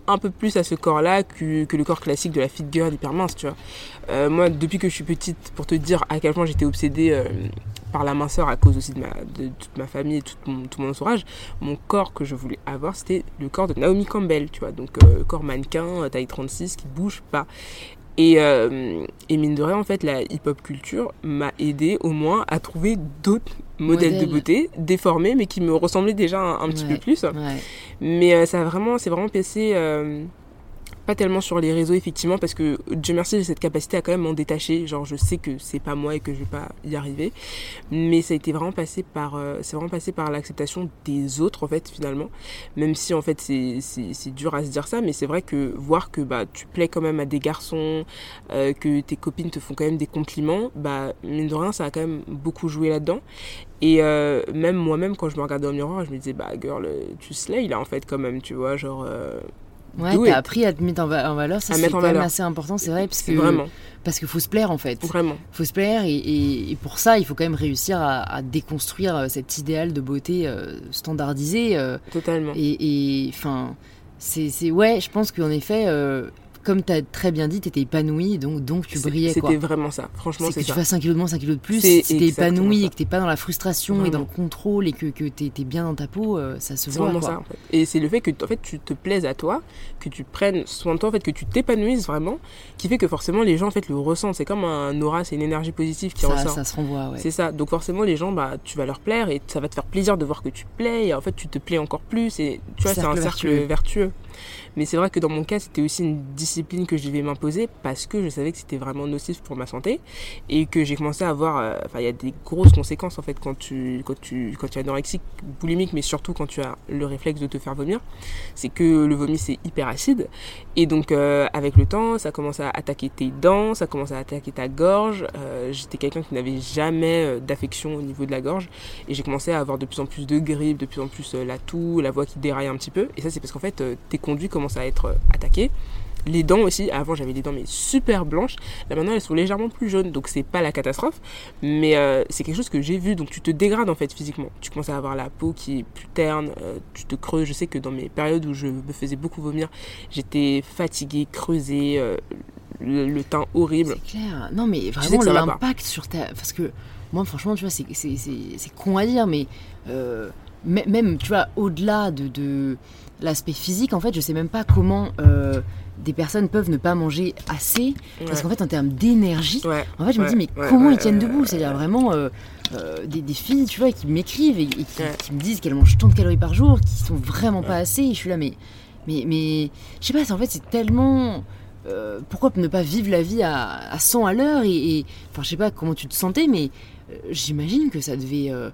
un peu plus à ce corps-là que, que, le corps classique de la fit girl hyper mince, tu vois. Euh, moi, depuis que je suis petite, pour te dire à quel point j'étais obsédée euh, par la minceur à cause aussi de, ma, de, toute ma famille et tout mon, tout mon entourage, mon corps que je voulais avoir, c'était le corps de Naomi Campbell, tu vois. Donc, euh, corps mannequin, taille 36, qui bouge pas. Et, euh, et, mine de rien, en fait, la hip-hop culture m'a aidé au moins à trouver d'autres modèles Modèle. de beauté déformés, mais qui me ressemblaient déjà un, un petit Ouais, peu plus. Ouais. Mais euh, ça a vraiment, c'est vraiment passé euh, tellement sur les réseaux effectivement parce que Dieu merci j'ai cette capacité à quand même m'en détacher. Genre je sais que c'est pas moi et que je vais pas y arriver, mais ça a été vraiment passé par, euh, c'est vraiment passé par l'acceptation des autres en fait finalement. Même si en fait c'est c'est c'est dur à se dire ça, mais c'est vrai que voir que bah tu plais quand même à des garçons, euh, que tes copines te font quand même des compliments, bah mine de rien ça a quand même beaucoup joué là-dedans. Et euh, même moi-même, quand je me regardais au miroir, je me disais, bah, girl, tu slay là, en fait, quand même, tu vois, genre. Ouais, t'as appris à te mettre en, va- en valeur, ça c'est quand même assez important, c'est vrai, parce que Vraiment, parce qu'il faut se plaire en fait. vraiment. faut se plaire et, et- et pour ça, il faut quand même réussir à, à déconstruire euh, cet idéal de beauté euh, standardisé. euh, Totalement. et enfin, c'est c'est- ouais, je pense qu'en effet, euh, comme tu as très bien dit, tu étais épanouie, donc, donc tu C'est- brillais. C'était vraiment ça. Franchement, C'est que c'est tu fasses un kilo de moins, un kilo de plus, C'est si exactement épanoui et que t'es pas dans la frustration et Vraiment. dans le contrôle et que, que t'es t'es bien dans ta peau, euh, ça se C'est voit. vraiment quoi. ça, en fait. Et c'est le fait que, en fait, tu te plaises à toi, que tu prennes soin de toi, en fait, que tu t'épanouisses vraiment, qui fait que forcément les gens, en fait, le ressentent. C'est comme un aura, c'est une énergie positive qui Ça, ressort. ça se renvoie, ouais. C'est ça. Donc forcément, les gens, bah, tu vas leur plaire et ça va te faire plaisir de voir que tu plais. Et en fait, tu te plais encore plus. Et tu vois, c'est un Cercle cercle vertueux. vertueux. Mais c'est vrai que dans mon cas, c'était aussi une discipline que je devais m'imposer parce que je savais que c'était vraiment nocif pour ma santé et que j'ai commencé à avoir. euh, Enfin, il y a des grosses conséquences en fait quand tu quand tu quand tu es anorexique, boulimique, mais surtout quand tu as le réflexe de te faire vomir. C'est que le vomi c'est hyper acide et donc euh, avec le temps, ça commence à attaquer tes dents, ça commence à attaquer ta gorge. Euh, J'étais quelqu'un qui n'avait jamais d'affection au niveau de la gorge et j'ai commencé à avoir de plus en plus de grippe, de plus en plus la toux, la voix qui déraille un petit peu. Et ça c'est parce qu'en fait tes conduits commencent à être euh, attaqués. Les dents aussi, avant j'avais des dents mais super blanches, là maintenant elles sont légèrement plus jaunes, donc c'est pas la catastrophe, mais euh, c'est quelque chose que j'ai vu, donc tu te dégrades en fait physiquement. Tu commences à avoir la peau qui est plus terne, euh, tu te creuses. Je sais que dans mes périodes où je me faisais beaucoup vomir, j'étais fatiguée, creusée, euh, le, le teint horrible. C'est clair. Non, mais vraiment l'impact sur ta. Parce que moi, franchement, tu vois, c'est- con à dire, mais mê- même, tu vois, au-delà de, de l'aspect physique, en fait, je sais même pas comment euh, des personnes peuvent ne pas manger assez. Parce qu'en fait, en termes d'énergie, Ouais. en fait, je me dis, mais comment ils tiennent debout? C'est-à-dire vraiment euh, euh, des, des filles, tu vois, qui m'écrivent et, et qui, me disent qu'elles mangent tant de calories par jour, qui sont vraiment pas assez. Et je suis là, mais, mais, mais je sais pas, en fait, c'est tellement. euh, pourquoi ne pas vivre la vie à, à 100 à l'heure? Et, et- enfin je sais pas comment tu te sentais mais euh, j'imagine que ça devait euh,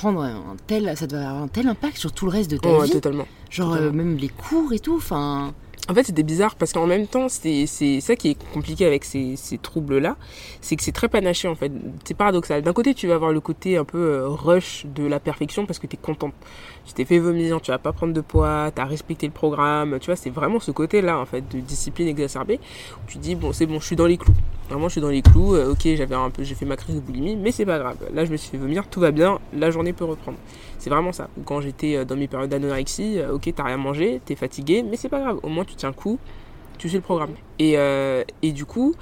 prendre un tel ça devait avoir un tel impact sur tout le reste de ta Ouais, vie totalement. genre euh, même les cours et tout enfin En fait, c'était bizarre parce qu'en même temps, c'est ça qui est compliqué avec ces, ces troubles-là, c'est que c'est très panaché en fait. C'est paradoxal. D'un côté, tu vas avoir le côté un peu euh, rush de la perfection parce que tu es contente. Tu t'es fait vomir, tu vas pas prendre de poids, tu as respecté le programme. Tu vois, c'est vraiment ce côté-là en fait de discipline exacerbée où tu dis bon, c'est bon, je suis dans les clous. Vraiment, je suis dans les clous. euh, ok, j'avais un peu, j'ai fait ma crise de boulimie, mais c'est pas grave. Là, je me suis fait vomir, tout va bien. La journée peut reprendre. C'est vraiment ça. Quand j'étais euh, dans mes périodes d'anorexie, euh, ok, t'as rien mangé, t'es fatigué, mais c'est pas grave. Au moins, tu tiens le coup, tu suis le programme. Et, euh, et du coup,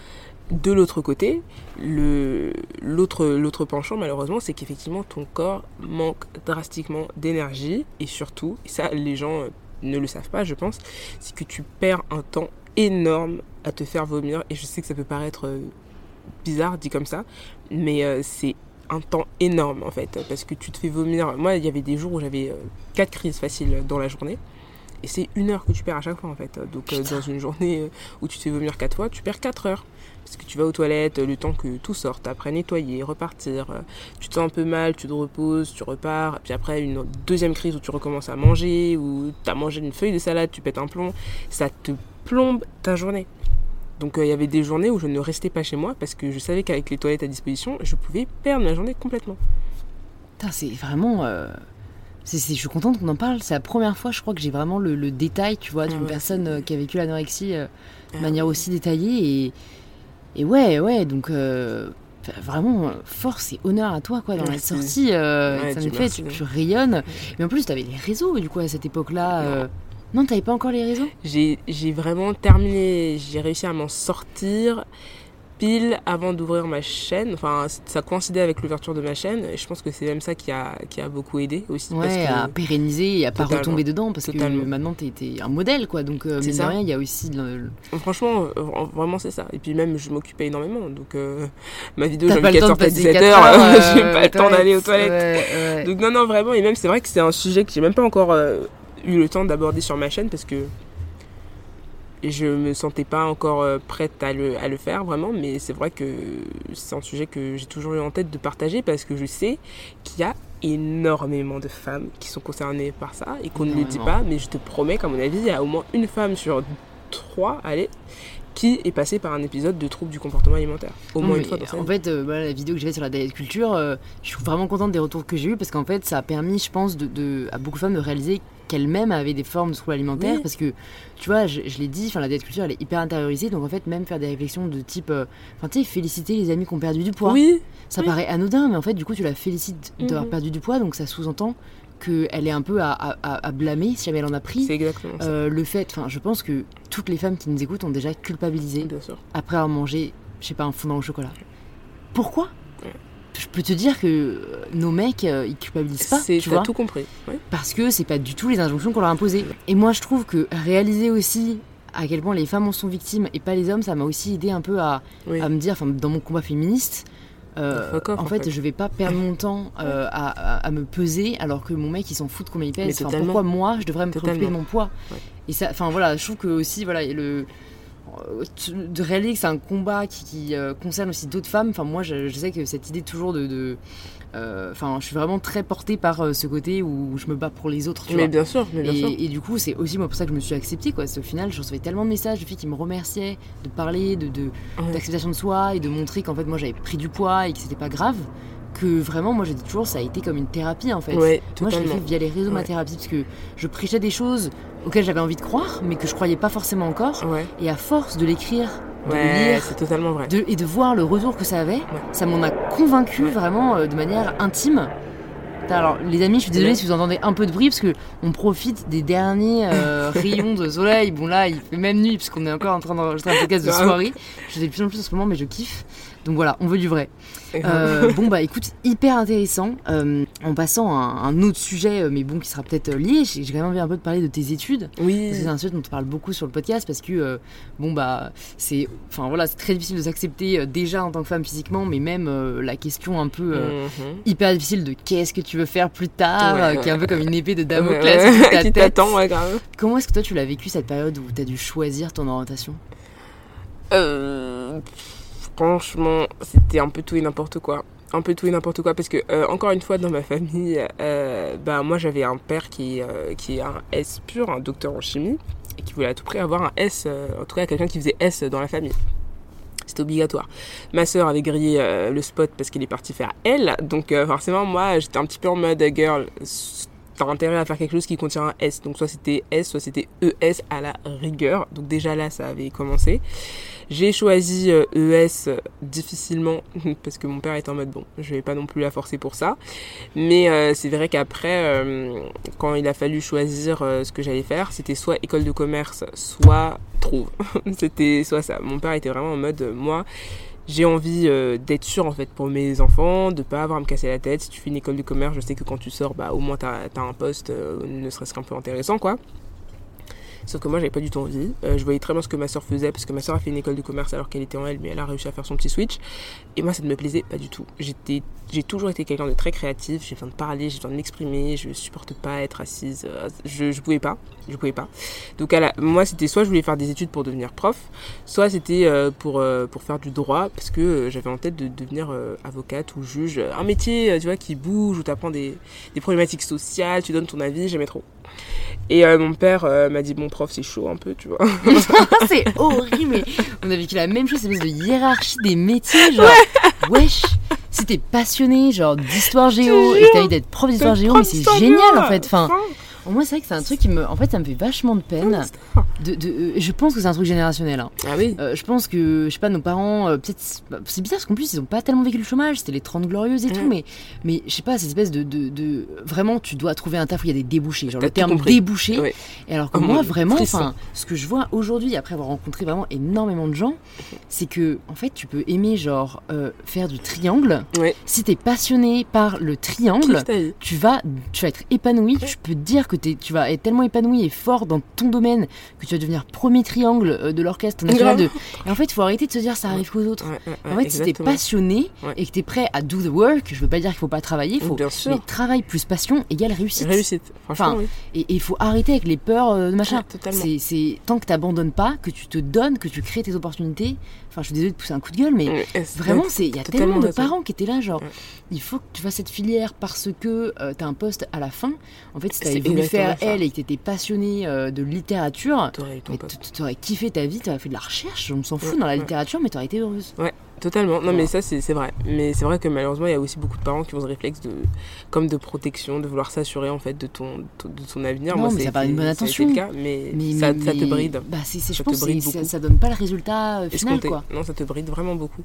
de l'autre côté, l'autre penchant, malheureusement, c'est qu'effectivement, ton corps manque drastiquement d'énergie. Et surtout, et ça, les gens ne le savent pas, je pense, c'est que tu perds un temps énorme à te faire vomir. Et je sais que ça peut paraître bizarre dit comme ça, mais c'est un temps énorme en fait parce que tu te fais vomir. Moi, il y avait des jours où j'avais euh, quatre crises faciles dans la journée. Et c'est une heure que tu perds à chaque fois en fait. Donc euh, Putain. dans une journée euh, où tu te fais vomir quatre fois, tu perds quatre heures. Parce que tu vas aux toilettes, le temps que tout sorte, après nettoyer, repartir, tu te sens un peu mal, tu te reposes, tu repars, puis après une deuxième crise où tu recommences à manger, ou tu as mangé une feuille de salade, tu pètes un plomb, ça te plombe ta journée. Donc euh, il y avait des journées où je ne restais pas chez moi parce que je savais qu'avec les toilettes à disposition, je pouvais perdre ma journée complètement. Putain, c'est vraiment euh, c'est- c'est- je suis contente qu'on en parle. C'est la première fois je crois que j'ai vraiment le, le détail tu vois d'une Ah ouais, personne euh, qui a vécu l'anorexie euh, de Ah manière aussi détaillée. Et, et ouais ouais donc vraiment force et honneur à toi quoi dans la sortie euh, Ouais, ça me fait tu, tu rayonnes. Mais en plus tu avais les réseaux du coup à cette époque là. Non, t'avais pas encore les réseaux? J'ai vraiment terminé, j'ai réussi à m'en sortir pile avant d'ouvrir ma chaîne. Enfin, ça coïncidait avec l'ouverture de ma chaîne et je pense que c'est même ça qui a, qui a beaucoup aidé aussi. parce Ouais, que- à pérenniser et à pas retomber dedans parce Totalement. que maintenant t'es un modèle quoi. Donc, euh, ça. rien, il y a aussi. le- Franchement, euh, vraiment c'est ça. Et puis même, je m'occupais énormément. Donc euh, ma vidéo, de 14 à passer 17 4 heures, j'ai pas le temps d'aller aux toilettes. Ouais, ouais. Donc non, non, vraiment. Et même, c'est vrai que c'est un sujet que j'ai même pas encore euh, eu le temps d'aborder sur ma chaîne parce que je me sentais pas encore euh, prête à le, à le faire vraiment. Mais c'est vrai que c'est un sujet que j'ai toujours eu en tête de partager parce que je sais qu'il y a énormément de femmes qui sont concernées par ça et qu'on ne le dit pas. Mais je te promets qu'à mon avis, il y a au moins une femme sur trois, allez, qui est passée par un épisode de trouble du comportement alimentaire. Au Non, moins une fois dans sa En vie. fait, euh, voilà, la vidéo que j'ai faite sur la diet culture, euh, je suis vraiment contente des retours que j'ai eu parce qu'en fait, ça a permis, je pense, de, de- à beaucoup de femmes de réaliser qu'elles-mêmes avaient des formes de troubles alimentaires Oui. parce que, tu vois, je, je l'ai dit, la diet culture, elle est hyper intériorisée, donc en fait, même faire des réflexions de type, euh, enfin, tu sais, féliciter les amis qui ont perdu du poids. Oui, Ça oui. paraît anodin, mais en fait, du coup, tu la félicites d'avoir Mhm. perdu du poids, donc ça sous-entend qu'elle est un peu à, à- à- à blâmer si jamais elle en a pris. c'est exactement ça. Euh, le fait, enfin, je pense que toutes les femmes qui nous écoutent ont déjà culpabilisé Bien sûr. après avoir mangé, je sais pas, un fondant au chocolat. Pourquoi Ouais. Je peux te dire que euh, nos mecs, euh, ils culpabilisent pas, C'est- tu vois, tout compris. ouais. parce que c'est pas du tout les injonctions qu'on leur a imposées. Et moi, je trouve que réaliser aussi à quel point les femmes en sont victimes et pas les hommes, ça m'a aussi aidé un peu à, Oui. à me dire, enfin, dans mon combat féministe. Euh, off, en, en fait, fait. je vais pas perdre mon temps euh, à, à- à me peser alors que mon mec il s'en fout de combien il pèse. Enfin, pourquoi moi je devrais me préoccuper de mon poids Ouais. Et ça, enfin voilà, je trouve que aussi voilà le euh, de réaliser que c'est un combat qui, qui, euh, concerne aussi d'autres femmes. Enfin moi je, je sais que cette idée toujours de, de euh, enfin je suis vraiment très portée par euh, ce côté où je me bats pour les autres. Tu Mais vois. bien sûr, mais bien sûr. Et, et du coup, c'est aussi moi pour ça que je me suis acceptée. Quoi. Au final, je recevais tellement de messages de filles qui me remerciaient de parler, de, de, Ouais. d'acceptation de soi et de montrer qu'en fait, moi, j'avais pris du poids et que c'était pas grave. Que vraiment, moi, je dis toujours, ça a été comme une thérapie en fait. Ouais, Moi, je l'ai fait via les réseaux, ma thérapie, parce que je prêchais des choses auxquelles j'avais envie de croire, mais que je croyais pas forcément encore. Et à force de l'écrire, de lire, c'est totalement vrai. de- et de voir le retour que ça avait, ça m'en a convaincu Ouais. vraiment euh, de manière intime. Alors les amis, je suis désolée si vous entendez un peu de bruit parce que on profite des derniers euh, rayons de soleil. Bon là, il fait même nuit parce qu'on est encore en train d'enregistrer un podcast de Grave. soirée. Je fais de plus en plus en ce moment, mais je kiffe. Donc voilà, on veut du vrai. Euh, bon bah écoute, hyper intéressant. Euh, en passant à un, autre sujet, euh, mais bon qui sera peut-être euh, lié, j'ai quand même envie un peu de parler de tes études. oui, C'est un sujet dont on parle beaucoup sur le podcast parce que euh, bon bah c'est enfin voilà c'est très difficile de s'accepter euh, déjà en tant que femme physiquement mais même euh, la question un peu Mhm. hyper difficile de qu'est-ce que tu veux faire plus tard Ouais, ouais. qui est un peu comme une épée de Damoclès ouais, qui t'attend, ouais, grave. Comment est-ce que toi tu l'as vécu cette période où tu as dû choisir ton orientation? Euh, franchement, c'était un peu tout et n'importe quoi. Un peu tout et n'importe quoi parce que euh, encore une fois dans ma famille, euh, bah moi j'avais un père qui euh, qui est un S pur, un docteur en chimie et qui voulait à tout prix avoir un S, euh, en tout cas quelqu'un qui faisait S dans la famille. C'était obligatoire. Ma sœur avait grillé euh, le spot parce qu'elle est partie faire L, donc forcément moi j'étais un petit peu en mode girl. T'as intérêt à faire quelque chose qui contient un S. Donc soit c'était S, soit c'était ES à la rigueur. Donc déjà là, ça avait commencé. J'ai choisi euh, ES difficilement parce que mon père est en mode bon, je vais pas non plus la forcer pour ça. Mais euh, c'est vrai qu'après, euh, quand il a fallu choisir euh, ce que j'allais faire, c'était soit école de commerce, soit trouve. c'était soit ça. Mon père était vraiment en mode moi. J'ai envie euh, d'être sûr en fait pour mes enfants, de pas avoir à me casser la tête. Si tu fais une école de commerce, je sais que quand tu sors, bah au moins t'as as un poste, euh, ne serait-ce qu'un peu intéressant quoi. Sauf que moi j'avais pas du tout envie. Euh, je voyais très bien ce que ma soeur faisait parce que ma soeur a fait une école de commerce alors qu'elle était en elle, mais elle a réussi à faire son petit switch. Et moi ça ne me plaisait pas du tout. J'étais, j'ai toujours été quelqu'un de très créatif. J'ai besoin de parler, j'ai besoin de m'exprimer. Je supporte pas être assise. euh, Je, je pouvais pas, je pouvais pas. Donc à moi c'était soit je voulais faire des études pour devenir prof, soit c'était euh, pour pour faire du droit parce que j'avais en tête de devenir avocate ou juge. Un métier tu vois qui bouge où tu apprends des des problématiques sociales, tu donnes ton avis. J'aimais trop. Et euh, mon père euh, m'a dit bon prof c'est chaud un peu tu vois. c'est horrible on a vécu la même chose, cette espèce de hiérarchie des métiers genre wesh si t'es passionné genre d'histoire géo et que t'as envie d'être prof d'histoire géo mais c'est génial en fait. Enfin Moi, c'est vrai que c'est un truc qui me. En fait, ça me fait vachement de peine. De, de- euh, je pense que c'est un truc générationnel. hein. Ah oui. Euh, je pense que, je sais pas, nos parents, euh, peut-être. C'est bizarre parce qu'en plus, ils ont pas tellement vécu le chômage, c'était les 30 glorieuses et tout, Mm. mais, mais je sais pas, cette espèce de, de, de- Vraiment, tu dois trouver un taf où il y a des débouchés. Genre le tout terme compris. débouché. Et alors que Oh, moi, vraiment, enfin, ce que je vois aujourd'hui, après avoir rencontré vraiment énormément de gens, c'est que, en fait, tu peux aimer, genre, euh, faire du triangle. Ouais. Si t'es passionné par le triangle, tu vas, tu vas être épanoui. Je peux te dire que t'es- tu vas être tellement épanoui et fort dans ton domaine que tu vas devenir premier triangle euh, de l'orchestre national. De... Et en fait, il faut arrêter de se dire ça arrive qu'aux autres. Ouais, ouais, ouais, En fait, si t'es exactement. passionné et que t'es prêt à do the work, je veux pas dire qu'il faut pas travailler, il faut. Bien Mais travail plus passion égale réussite. Réussite. Franchement, Enfin, oui. Et il faut arrêter avec les peurs euh, de machin. Ouais, totalement. C'est- C'est tant que t'abandonnes pas, que tu te donnes, que tu crées tes opportunités. Enfin, je suis désolée de pousser un coup de gueule, mais Vraiment, c'est il y a tellement de parents qui étaient là, genre, il faut que tu fasses cette filière parce que tu t'as un poste à la fin. En fait, si t'avais C'est voulu faire elle et que t'étais passionné euh, de littérature, T'aurais eu ton mais pote. t- t'aurais kiffé ta vie, t'aurais fait de la recherche, on s'en fout dans la littérature, mais t'aurais été heureuse. Totalement. Non, mais ça, c'est vrai. Mais c'est vrai que malheureusement, il y a aussi beaucoup de parents qui ont ce réflexe de, comme de protection, de vouloir s'assurer en fait de ton, de ton avenir. Non, Moi, mais ça été- une bonne ça a été intention. le cas, mais, Mais, ça, mais- ça te bride. Bah, c'est, c'est- je Ça pense que bride ça, ça donne pas le résultat euh, final, quoi. Non, ça te bride vraiment beaucoup.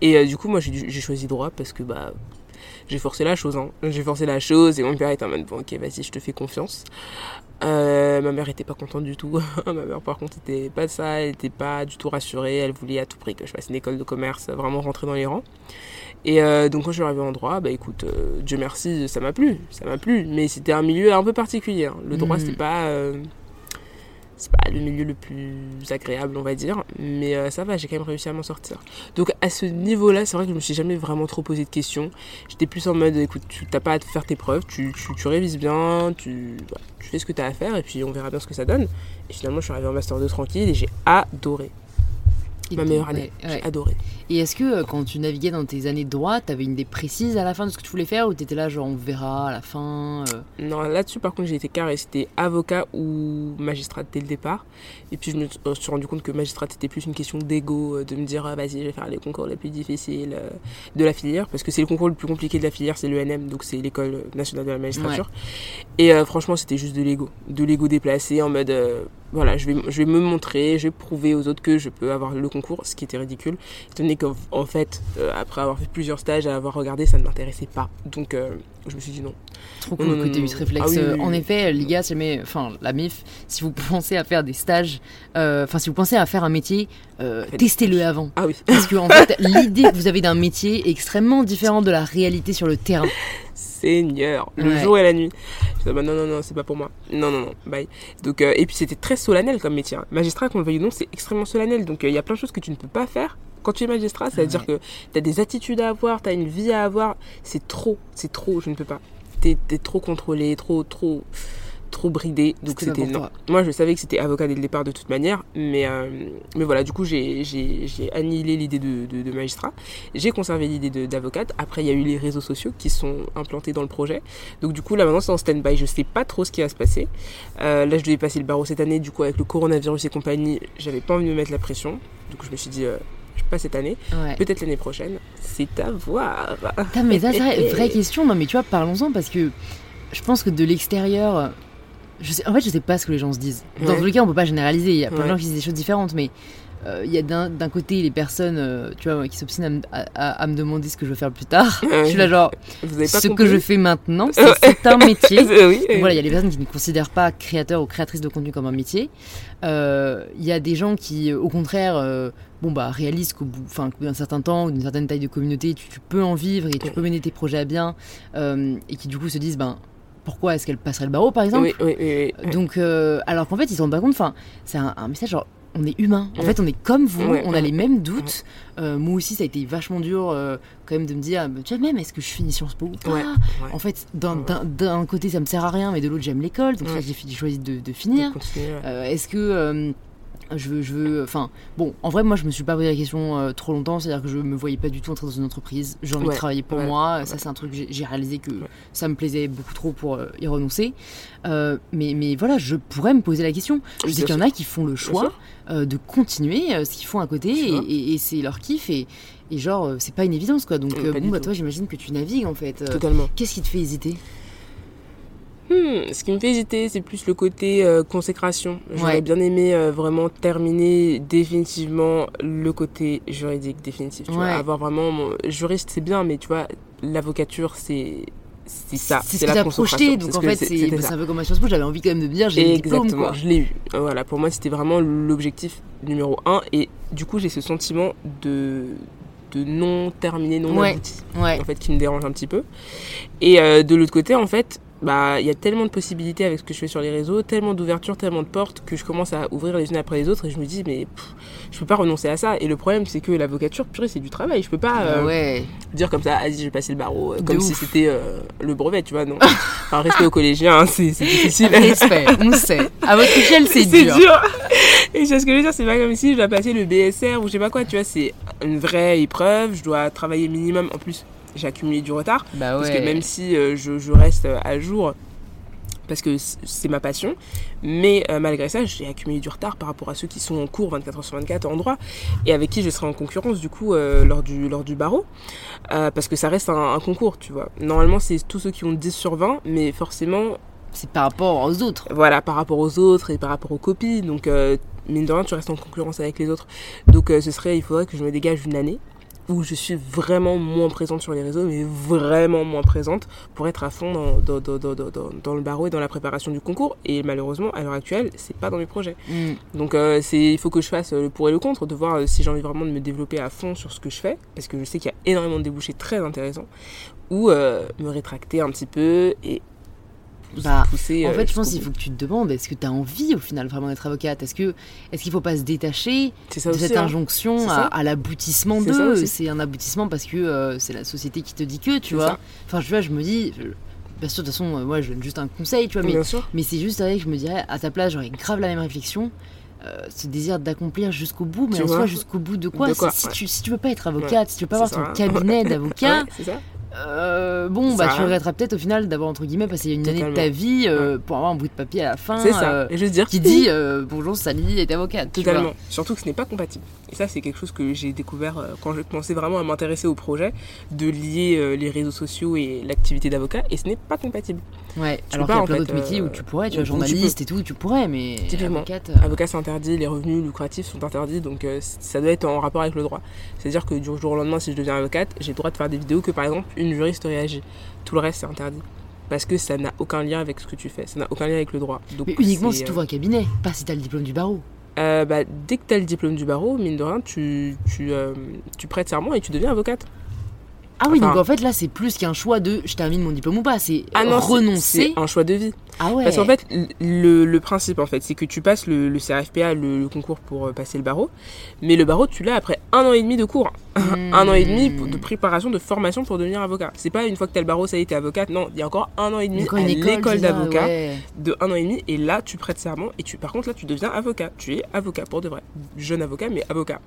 Et euh, du coup, moi, j'ai choisi droit parce que bah, j'ai forcé la chose. Hein. J'ai forcé la chose et mon père était en mode bon, ok, vas-y, je te fais confiance. Euh, ma mère était pas contente du tout. ma mère, par contre, était pas de ça. Elle était pas du tout rassurée. Elle voulait à tout prix que je fasse une école de commerce, vraiment rentrer dans les rangs. Et euh, donc, quand je suis arrivée en droit, bah écoute, euh, Dieu merci, ça m'a plu. Ça m'a plu. Mais c'était un milieu un peu particulier. hein. Le droit, Mhm. c'était pas. C'est pas le milieu le plus agréable, on va dire, mais euh, ça va, j'ai quand même réussi à m'en sortir. Donc à ce niveau-là, c'est vrai que je me suis jamais vraiment trop posé de questions. J'étais plus en mode, écoute, tu t'as pas à te faire tes preuves, tu, tu, tu révises bien, tu, fais ce que tu as à faire, et puis on verra bien ce que ça donne. Et finalement, je suis arrivée en Master 2 tranquille, et j'ai adoré. Ma meilleure année, ouais, ouais. j'ai adoré. Et est-ce que euh, quand tu naviguais dans tes années de droit, t'avais une idée précise à la fin de ce que tu voulais faire ou t'étais là, genre on verra à la fin euh, Non, là-dessus, par contre, j'ai été carré. C'était avocat ou magistrat dès le départ. Et puis, je me euh, suis rendu compte que magistrat, c'était plus une question d'ego, euh, de me dire, ah, vas-y, je vais faire les concours les plus difficiles euh, de la filière. Parce que c'est le concours le plus compliqué de la filière, c'est l'ENM, donc c'est l'école nationale de la magistrature. Et euh, franchement, c'était juste de l'ego. De l'ego déplacé en mode, euh, voilà, je vais, je vais me montrer, je vais prouver aux autres que je peux avoir le concours, ce qui était ridicule. Étant donné qu'en en fait, euh, après avoir fait plusieurs stages, à avoir regardé, ça ne m'intéressait pas. Donc, euh, je me suis dit non. Trop cool non, que tu eu ce réflexe. Ah oui, oui, Euh, oui. En effet, les gars, si jamais, enfin, la MIF, si vous pensez à faire des stages, enfin, si vous pensez à faire un métier, testez-le avant. Ah oui. Parce que, en fait, l'idée que vous avez d'un métier est extrêmement différente de la réalité sur le terrain. Seigneur, le Ouais. jour et la nuit. Je dis, bah non, non, non, c'est pas pour moi. Non, non, non, bye. Donc, et puis c'était très solennel comme métier. hein. Magistrat, qu'on le veuille ou non, c'est extrêmement solennel. Donc, il y a plein de choses que tu ne peux pas faire. Quand tu es magistrat, ça veut dire que tu as des attitudes à avoir, tu as une vie à avoir. C'est trop, c'est trop, je ne peux pas. T'es es trop contrôlé, trop, trop, trop bridé. Donc, C'était non. Moi, je savais que c'était avocat dès le départ de toute manière. Mais, euh, mais voilà, du coup, j'ai annihilé l'idée de, de- de magistrat. J'ai conservé l'idée d'avocate. Après, il y a eu les réseaux sociaux qui sont implantés dans le projet. Donc, du coup, là, maintenant, c'est en stand-by. Je sais pas trop ce qui va se passer. Euh, là, je devais passer le barreau cette année. Du coup, avec le coronavirus et compagnie, j'avais pas envie de me mettre la pression. Donc, je me suis dit, euh, pas cette année. Ouais. Peut-être l'année prochaine. C'est à voir. Putain, mais ça, c'est vrai, vraie question. Non, mais tu vois, parlons-en parce que je pense que de l'extérieur, je sais, en fait, je sais pas ce que les gens se disent. Dans Ouais. tous les cas, on peut pas généraliser. Il y a plein de gens qui disent des choses différentes, mais il y a d'un côté les personnes, euh, tu vois, qui s'obstinent à, me- à- à- à me demander ce que je veux faire plus tard. Je suis là, genre, Vous ce compris que je fais maintenant, c'est un métier. oui. Voilà, il y a les personnes qui ne considèrent pas créateur ou créatrice de contenu comme un métier. Euh, Il y a des gens qui, euh, au contraire, euh, bon bah réalisent qu'au bout, enfin, d'un certain temps, ou d'une certaine taille de communauté, tu, tu peux en vivre et tu peux mener tes projets à bien, euh, et qui du coup se disent, ben pourquoi est-ce qu'elle passerait le barreau, par exemple? Oui. Donc, euh, alors qu'en fait, ils se rendent pas compte. Enfin, c'est un, un message genre. On est humain. En fait, on est comme vous. On a les mêmes doutes. Euh, moi aussi, ça a été vachement dur, euh, quand même, de me dire, tu vois, même, est-ce que je finis Sciences Po ou pas Ouais, En fait, d'un- côté, ça me sert à rien, mais de l'autre, j'aime l'école. Donc, j'ai choisi de, finir. Euh, Est-ce que je veux, je veux, enfin, bon, en vrai, moi, je me suis pas posé la question euh, trop longtemps. C'est-à-dire que je me voyais pas du tout entrer dans une entreprise. J'ai envie Ouais, de travailler pour ouais, moi. Ça, c'est un truc que j'ai- réalisé que ça me plaisait beaucoup trop pour euh, y renoncer. Euh, mais, mais voilà, je pourrais me poser la question. Je sais qu'il y en a qui font le choix de continuer ce qu'ils font à côté et, vois. et- et c'est leur kiff et, et genre c'est pas une évidence quoi. Donc Mm, bon bah toi j'imagine que tu navigues en fait. Totalement. Qu'est-ce qui te fait hésiter? Hmm, ce qui me fait hésiter, c'est plus le côté euh, consécration. J'aurais Ouais. bien aimé euh, vraiment terminer définitivement le côté juridique définitif. Tu vois, Ouais. avoir vraiment mon... juriste, c'est bien, mais tu vois, l'avocature, c'est c'est ça. C'est ce que la consécration. projeté, donc en que fait, c'est- bah, un peu comme à Sciences Po, j'avais envie quand même de me dire j'ai le diplôme, Exactement, quoi. je l'ai eu. Voilà, pour moi, c'était vraiment l'objectif numéro un. Et du coup, j'ai ce sentiment de, de non terminé, non Ouais. abouti, Ouais. en fait, qui me dérange un petit peu. Et euh, de l'autre côté, en fait, bah, il y a tellement de possibilités avec ce que je fais sur les réseaux, tellement d'ouvertures, tellement de portes que je commence à ouvrir les unes après les autres et je me dis, mais pff, je peux pas renoncer à ça. Et le problème, c'est que l'avocature, purée, c'est du travail. Je peux pas euh, ouais. dire comme ça, vas-y, je vais passer le barreau, euh, De comme si c'était euh, le brevet, tu vois, non. Enfin, respect aux collégiens, hein, c'est c'est difficile. Respect, on sait. À votre échelle, c'est C'est dur. dur. Et c'est ce que je veux dire, c'est pas comme si je dois passer le BSR ou je sais pas quoi, tu vois, c'est une vraie épreuve, je dois travailler minimum. En plus, j'ai accumulé du retard, Bah parce ouais. que même si euh, je, je reste euh, à jour, parce que c'est ma passion, mais euh, malgré ça, j'ai accumulé du retard par rapport à ceux qui sont en cours 24 heures sur 24 en droit, et avec qui je serai en concurrence du coup euh, lors, du, lors du barreau, Euh, parce que ça reste un, un concours, tu vois. Normalement, c'est tous ceux qui ont 10 sur 20, mais forcément, C'est par rapport aux autres. voilà, par rapport aux autres et par rapport aux copies. Donc, mine de rien, tu restes en concurrence avec les autres. Donc, ce serait, il faudrait que je me dégage une année où je suis vraiment moins présente sur les réseaux, mais vraiment moins présente pour être à fond dans, dans, dans, dans, dans- dans- dans le barreau et dans la préparation du concours. Et malheureusement, à l'heure actuelle, c'est pas dans mes projets. Mm. Donc, euh, c'est, il faut que je fasse euh, le pour et le contre, de voir euh, si j'ai envie vraiment de me développer à fond sur ce que je fais, parce que je sais qu'il y a énormément de débouchés très intéressants, ou euh, me rétracter un petit peu et Bah, pousser. En euh, fait, je pense qu'il faut que tu te demandes est-ce que tu as envie au final vraiment d'être avocate? Est-ce que est-ce qu'il faut pas se détacher ça de aussi. cette hein. injonction à, l'aboutissement d'eux? C'est un aboutissement parce que euh, c'est la société qui te dit que, tu vois? ça. Enfin, tu vois, je me dis, je- bien sûr, de toute façon, euh, moi, je donne juste un conseil, tu vois, mais, c'est juste vrai que je me dirais, à ta place, j'aurais grave la même réflexion. euh, ce désir d'accomplir jusqu'au bout, mais en soi, jusqu'au bout de quoi, De quoi, Si, ouais. tu, si tu veux pas être avocate, si tu veux pas Ça avoir ton cabinet d'avocat, Ouais. Euh, bon, bah tu regretteras peut-être au final d'avoir entre guillemets passé une année de ta vie euh, pour avoir un bout de papier à la fin C'est ça. euh, Et juste dire qui dit euh, bonjour Sally est avocate. tu vois. Totalement. Surtout que ce n'est pas compatible. Et ça, c'est quelque chose que j'ai découvert quand j'ai commencé vraiment à m'intéresser au projet, de lier les réseaux sociaux et l'activité d'avocat, et ce n'est pas compatible. Ouais, Tu alors qu'il y a plein fait, d'autres métiers où euh, tu pourrais, tu vois, tu journaliste et tout, tu pourrais, mais Typiquement. avocate. euh, Avocat, c'est interdit, les revenus lucratifs sont interdits, donc euh, ça doit être en rapport avec le droit. C'est-à-dire que du jour au lendemain, si je deviens avocate, j'ai le droit de faire des vidéos que par exemple une juriste réagit. Tout le reste, c'est interdit. Parce que ça n'a aucun lien avec ce que tu fais, ça n'a aucun lien avec le droit. Donc, mais uniquement si tu ouvres un cabinet, pas si t'as le diplôme du barreau. Euh, bah, dès que tu as le diplôme du barreau, mine de rien, tu, tu, euh, tu prêtes serment et tu deviens avocate. Ah oui, Enfin- donc en fait là c'est plus qu'un choix de je termine mon diplôme ou pas, c'est Ah non, renoncer. c'est un choix de vie. Ah ouais. Parce qu'en fait, le, le principe, en fait, c'est que tu passes le, le CRFPA, le, le concours pour euh, passer le barreau, mais le barreau, tu l'as après un an et demi de cours. Un an et demi de préparation, de formation pour devenir avocat. C'est pas une fois que tu as le barreau, ça y est, t'es avocate. Non, il y a encore un an et demi à l'école d'avocat ouais. de un an et demi, et là, tu prêtes serment, et tu, par contre, là, tu deviens avocat. Tu es avocat pour de vrai. Jeune avocat, mais avocat.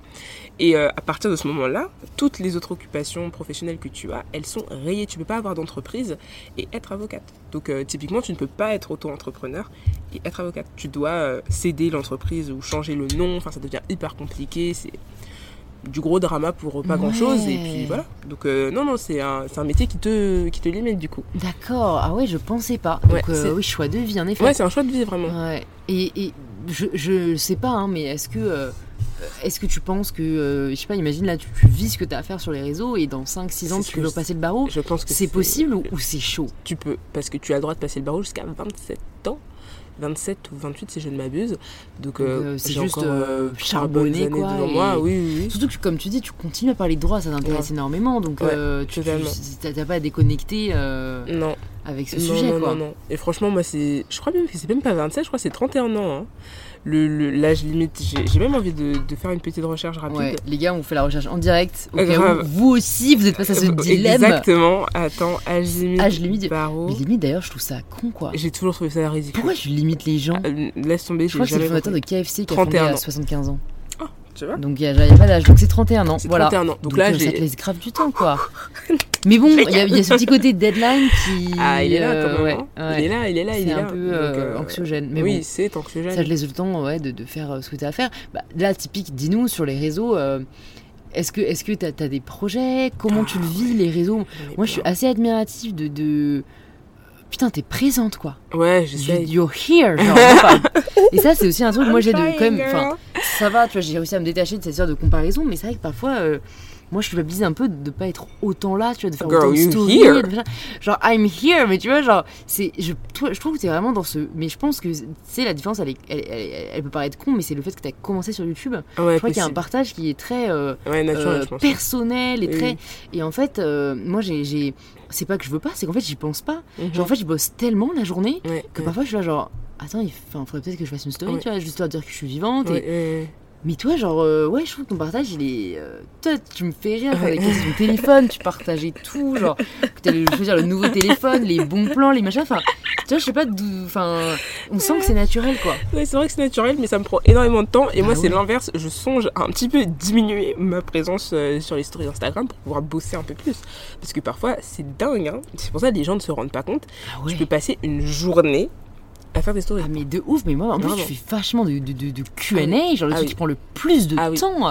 Et euh, à partir de ce moment-là, toutes les autres occupations professionnelles que tu as, elles sont rayées. Tu peux pas avoir d'entreprise et être avocate. Donc, euh, typiquement, tu ne peux pas être auto-entrepreneur et être avocate. Tu dois euh, céder l'entreprise ou changer le nom. Enfin, ça devient hyper compliqué. C'est du gros drama pour pas Ouais. grand chose et puis voilà donc euh, non non c'est un, un métier qui te qui te limite du coup D'accord, ah ouais, je pensais pas. Donc Ouais, euh, c'est- oui, choix de vie en effet. ouais c'est un choix de vie vraiment Ouais. Et, et je, je sais pas, hein, mais est-ce que, euh, est-ce que tu penses que, euh, je sais pas, imagine là, tu, tu vis ce que tu as à faire sur les réseaux et dans 5-6 ans, tu veux passer le barreau je pense que C'est possible ou, ou c'est chaud? Tu peux parce que tu as le droit de passer le barreau jusqu'à 27 ans 27 ou 28 si je ne m'abuse donc, euh, euh, c'est juste, euh, années quoi, devant moi oui oui, oui. Surtout que, comme tu dis, tu continues à parler de droit, ça t'intéresse Ouais. énormément, donc Ouais, euh, tu t'as pas à déconnecter non avec ce non, sujet, non, quoi. non non et franchement moi c'est je crois même que c'est même pas 27 je crois que c'est 31 ans hein. Le l'âge limite j'ai même envie de, de faire une petite recherche rapide Ouais, les gars, on fait la recherche en direct. Au cas grave. où vous aussi, vous êtes face à ce Euh, dilemme. Exactement. Attends, âge limite. Âge limite. barreau. Mais limite, d'ailleurs, je trouve ça con, quoi. J'ai toujours trouvé ça ridicule. Pourquoi tu limites les gens Euh, Laisse tomber, Je crois que c'est le fondateur de. KFC qui a fondé 31 à ans. 75 ans. Tu vois Donc il n'y a, y a pas d'âge. Donc c'est 31 ans. C'est Voilà. 31 ans. Donc, là, euh, ça te j'ai. laisse grave du temps, quoi. Mais bon, il y, a- il y a ce petit côté deadline qui. Ah, il est là euh, quand même. ouais, hein. ouais. Il est là, il est là, il C'est est un là. peu euh, euh, anxiogène. Mais oui, bon, c'est ça anxiogène. te laisse le temps ouais, de, de faire euh, ce que tu as à faire. Bah, là, typique, dis-nous sur les réseaux. euh, est-ce que est-ce que tu as, des projets? Comment tu le vis, les réseaux? Moi, je suis assez admirative de, de putain, t'es présente quoi. Ouais, You- j'essaie. You're here. genre, et ça, c'est aussi un truc, moi j'ai de I'm quand même. Ça va, tu vois, j'ai réussi à me détacher de cette sorte de comparaison, mais c'est vrai que parfois. euh, moi, je culpabilise un peu de pas être autant là, tu vois, de faire Girl, autant de stories. Genre, I'm here, mais tu vois, genre, c'est, je, trouve que t'es vraiment dans ce. Mais je pense que, tu sais, la différence, elle, est, elle, elle- elle peut paraître con, mais c'est le fait que t'as commencé sur YouTube. Ouais, je crois qu'il y a un partage qui est très. euh, Ouais, naturel, euh, personnel et Oui, très. Et en fait, euh, moi, j'ai. C'est pas que je veux pas, c'est qu'en fait, j'y pense pas. Mhm. Genre, en fait, je bosse tellement la journée Ouais, que parfois, je suis là, genre. Attends, il enfin, faudrait peut-être que je fasse une story, Ouais. tu vois, juste leur dire que je suis vivante. et- Mais toi, genre, euh, ouais, je trouve que ton partage, il est. euh, toi, tu me fais rire, des Ouais. de téléphone, tu partageais tout, genre, que t'allais choisir le nouveau téléphone, les bons plans, les machins, enfin, tu vois, je sais pas d'où. Enfin, on sent que c'est naturel, quoi. Ouais, c'est vrai que c'est naturel, mais ça me prend énormément de temps. Et moi, Ah c'est ouais. l'inverse. Je songe à un petit peu diminuer ma présence euh, sur les stories Instagram pour pouvoir bosser un peu plus. Parce que parfois, c'est dingue. Hein. C'est pour ça que les gens ne se rendent pas compte. Ah ouais. peux passer une journée à faire des stories. Ah, mais de ouf, mais moi, en plus, tu fais vachement de, de, de, de QA, genre le Ah truc oui. qui prend le plus de Ah temps.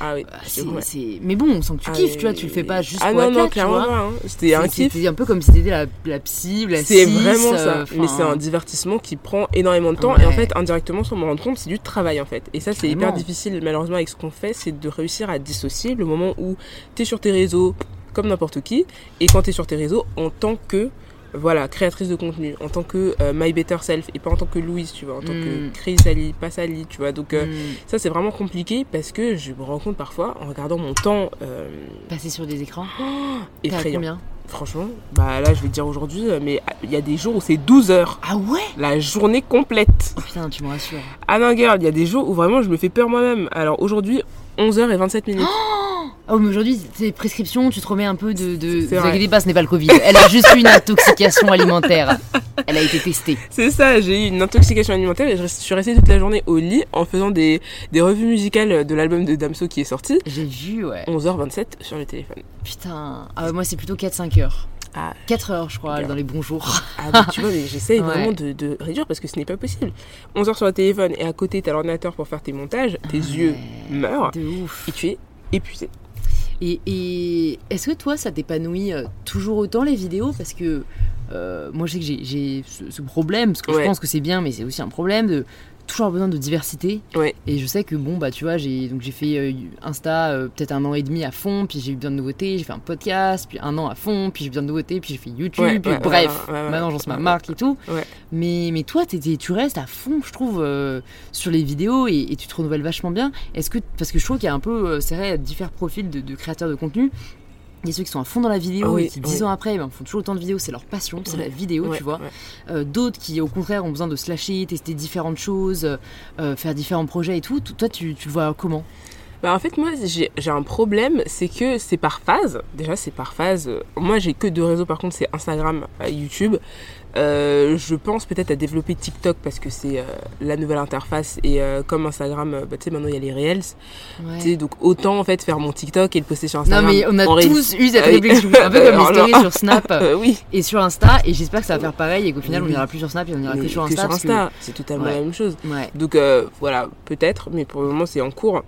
Ah oui, Ah, c'est, Mais bon, on sent que tu Ah kiffes, tu vois, tu le fais pas juste Ah pour non, non, clairement hein. C'était un kiff. C'était un peu comme si t'étais la, la psy ou la C'est vraiment euh, ça. enfin, Mais c'est un divertissement qui prend énormément de temps. Ouais. Et en fait, indirectement, sans me rendre compte, c'est du travail en fait. Et ça, c'est hyper difficile malheureusement avec ce qu'on fait, c'est de réussir à dissocier le moment où tu es sur tes réseaux comme n'importe qui et quand tu es sur tes réseaux en tant que voilà, créatrice de contenu, en tant que euh, My Better Self et pas en tant que Louise, tu vois, en tant Mm. que Chris Ali, pas Sally, tu vois. Donc euh, hmm, ça, c'est vraiment compliqué parce que je me rends compte parfois en regardant mon temps euh, passer sur des écrans. À effrayant. combien? Franchement, bah là, je vais te dire aujourd'hui, euh, mais il y a des jours où c'est 12 heures, Ah ouais? La journée complète. Oh putain, tu me rassures. Ah non, girl, il y a des jours où vraiment je me fais peur moi-même. Alors aujourd'hui, 11h27 minutes. Oh, mais aujourd'hui, tes prescriptions, tu te remets un peu de. de... Vous inquiétez pas, ce n'est pas le Covid. Elle a juste eu une intoxication alimentaire. Elle a été testée. C'est ça, j'ai eu une intoxication alimentaire et je suis restée toute la journée au lit en faisant des, des revues musicales de l'album de Damso qui est sorti. J'ai vu, ouais. 11h27 sur le téléphone. Putain. Ah moi, c'est plutôt 4-5 heures. Ah, 4 heures, je crois, Bien. dans les bons jours. ah tu vois, mais j'essaye Ouais. vraiment de, de réduire parce que ce n'est pas possible. 11h sur le téléphone et à côté t'as l'ordinateur pour faire tes montages, tes yeux meurent De ouf. et tu es épuisé. Et, et est-ce que toi, ça t'épanouit euh, toujours autant les vidéos? Parce que euh, moi, je sais que j'ai- ce, ce problème, parce que je pense que c'est bien, mais c'est aussi un problème de toujours besoin de diversité. Ouais. Et je sais que bon, bah tu vois, j'ai donc j'ai fait euh, Insta euh, peut-être un an et demi à fond, puis j'ai eu besoin de nouveautés, j'ai fait un podcast, puis un an à fond, puis j'ai eu besoin de nouveautés, puis j'ai fait YouTube, Ouais, puis ouais, bref, maintenant j'en sais ma marque et tout. Mais, mais toi, t'es- tu restes à fond, je trouve, euh, sur les vidéos et, et tu te renouvelles vachement bien. Est-ce que, parce que je trouve qu'il y a un peu, c'est vrai, différents profils de, de créateurs de contenu. Il y a ceux qui sont à fond dans la vidéo oui, et qui, dix oui. ans après, ben, font toujours autant de vidéos, c'est leur passion, c'est Ouais, la vidéo, Ouais, tu vois. ouais. Euh, D'autres qui, au contraire, ont besoin de se lâcher, tester différentes choses, euh, faire différents projets et tout. Toi, tu, tu le vois comment? Bah en fait moi j'ai un problème, c'est que c'est par phase. Déjà c'est par phase. Euh, Moi j'ai que deux réseaux par contre, c'est Instagram et YouTube. Euh, je pense peut-être à développer TikTok parce que c'est euh, la nouvelle interface et euh, comme Instagram, euh, bah, tu sais maintenant il y a les Reels. Tu sais, donc autant en fait faire mon TikTok et le poster sur Non, Instagram. mais on a Reels. tous eu cette Ah réflexion, un peu comme les stories sur Snap Euh, oui, et sur Insta, et j'espère que ça va faire pareil et qu'au final, on Oui. ira plus sur Snap et on ira mais que sur Insta. Insta, c'est totalement Ouais. la même chose. Ouais. Donc euh, voilà, peut-être, mais pour le moment c'est en cours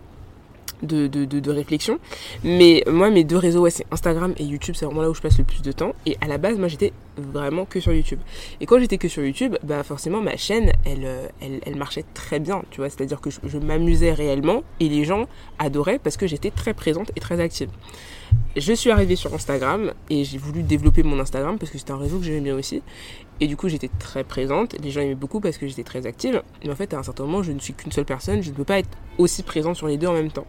de, réflexion. Mais moi mes deux réseaux, ouais, c'est Instagram et YouTube, c'est vraiment là où je passe le plus de temps. Et à la base, moi j'étais vraiment que sur YouTube. Et quand j'étais que sur YouTube, bah forcément ma chaîne, elle, euh, elle, elle marchait très bien, tu vois. C'est-à-dire que je, je m'amusais réellement et les gens adoraient parce que j'étais très présente et très active. Je suis arrivée sur Instagram et j'ai voulu développer mon Instagram parce que c'était un réseau que j'aimais bien aussi. Et du coup, j'étais très présente. Les gens aimaient beaucoup parce que j'étais très active. Mais en fait, à un certain moment, je ne suis qu'une seule personne. Je ne peux pas être aussi présente sur les deux en même temps.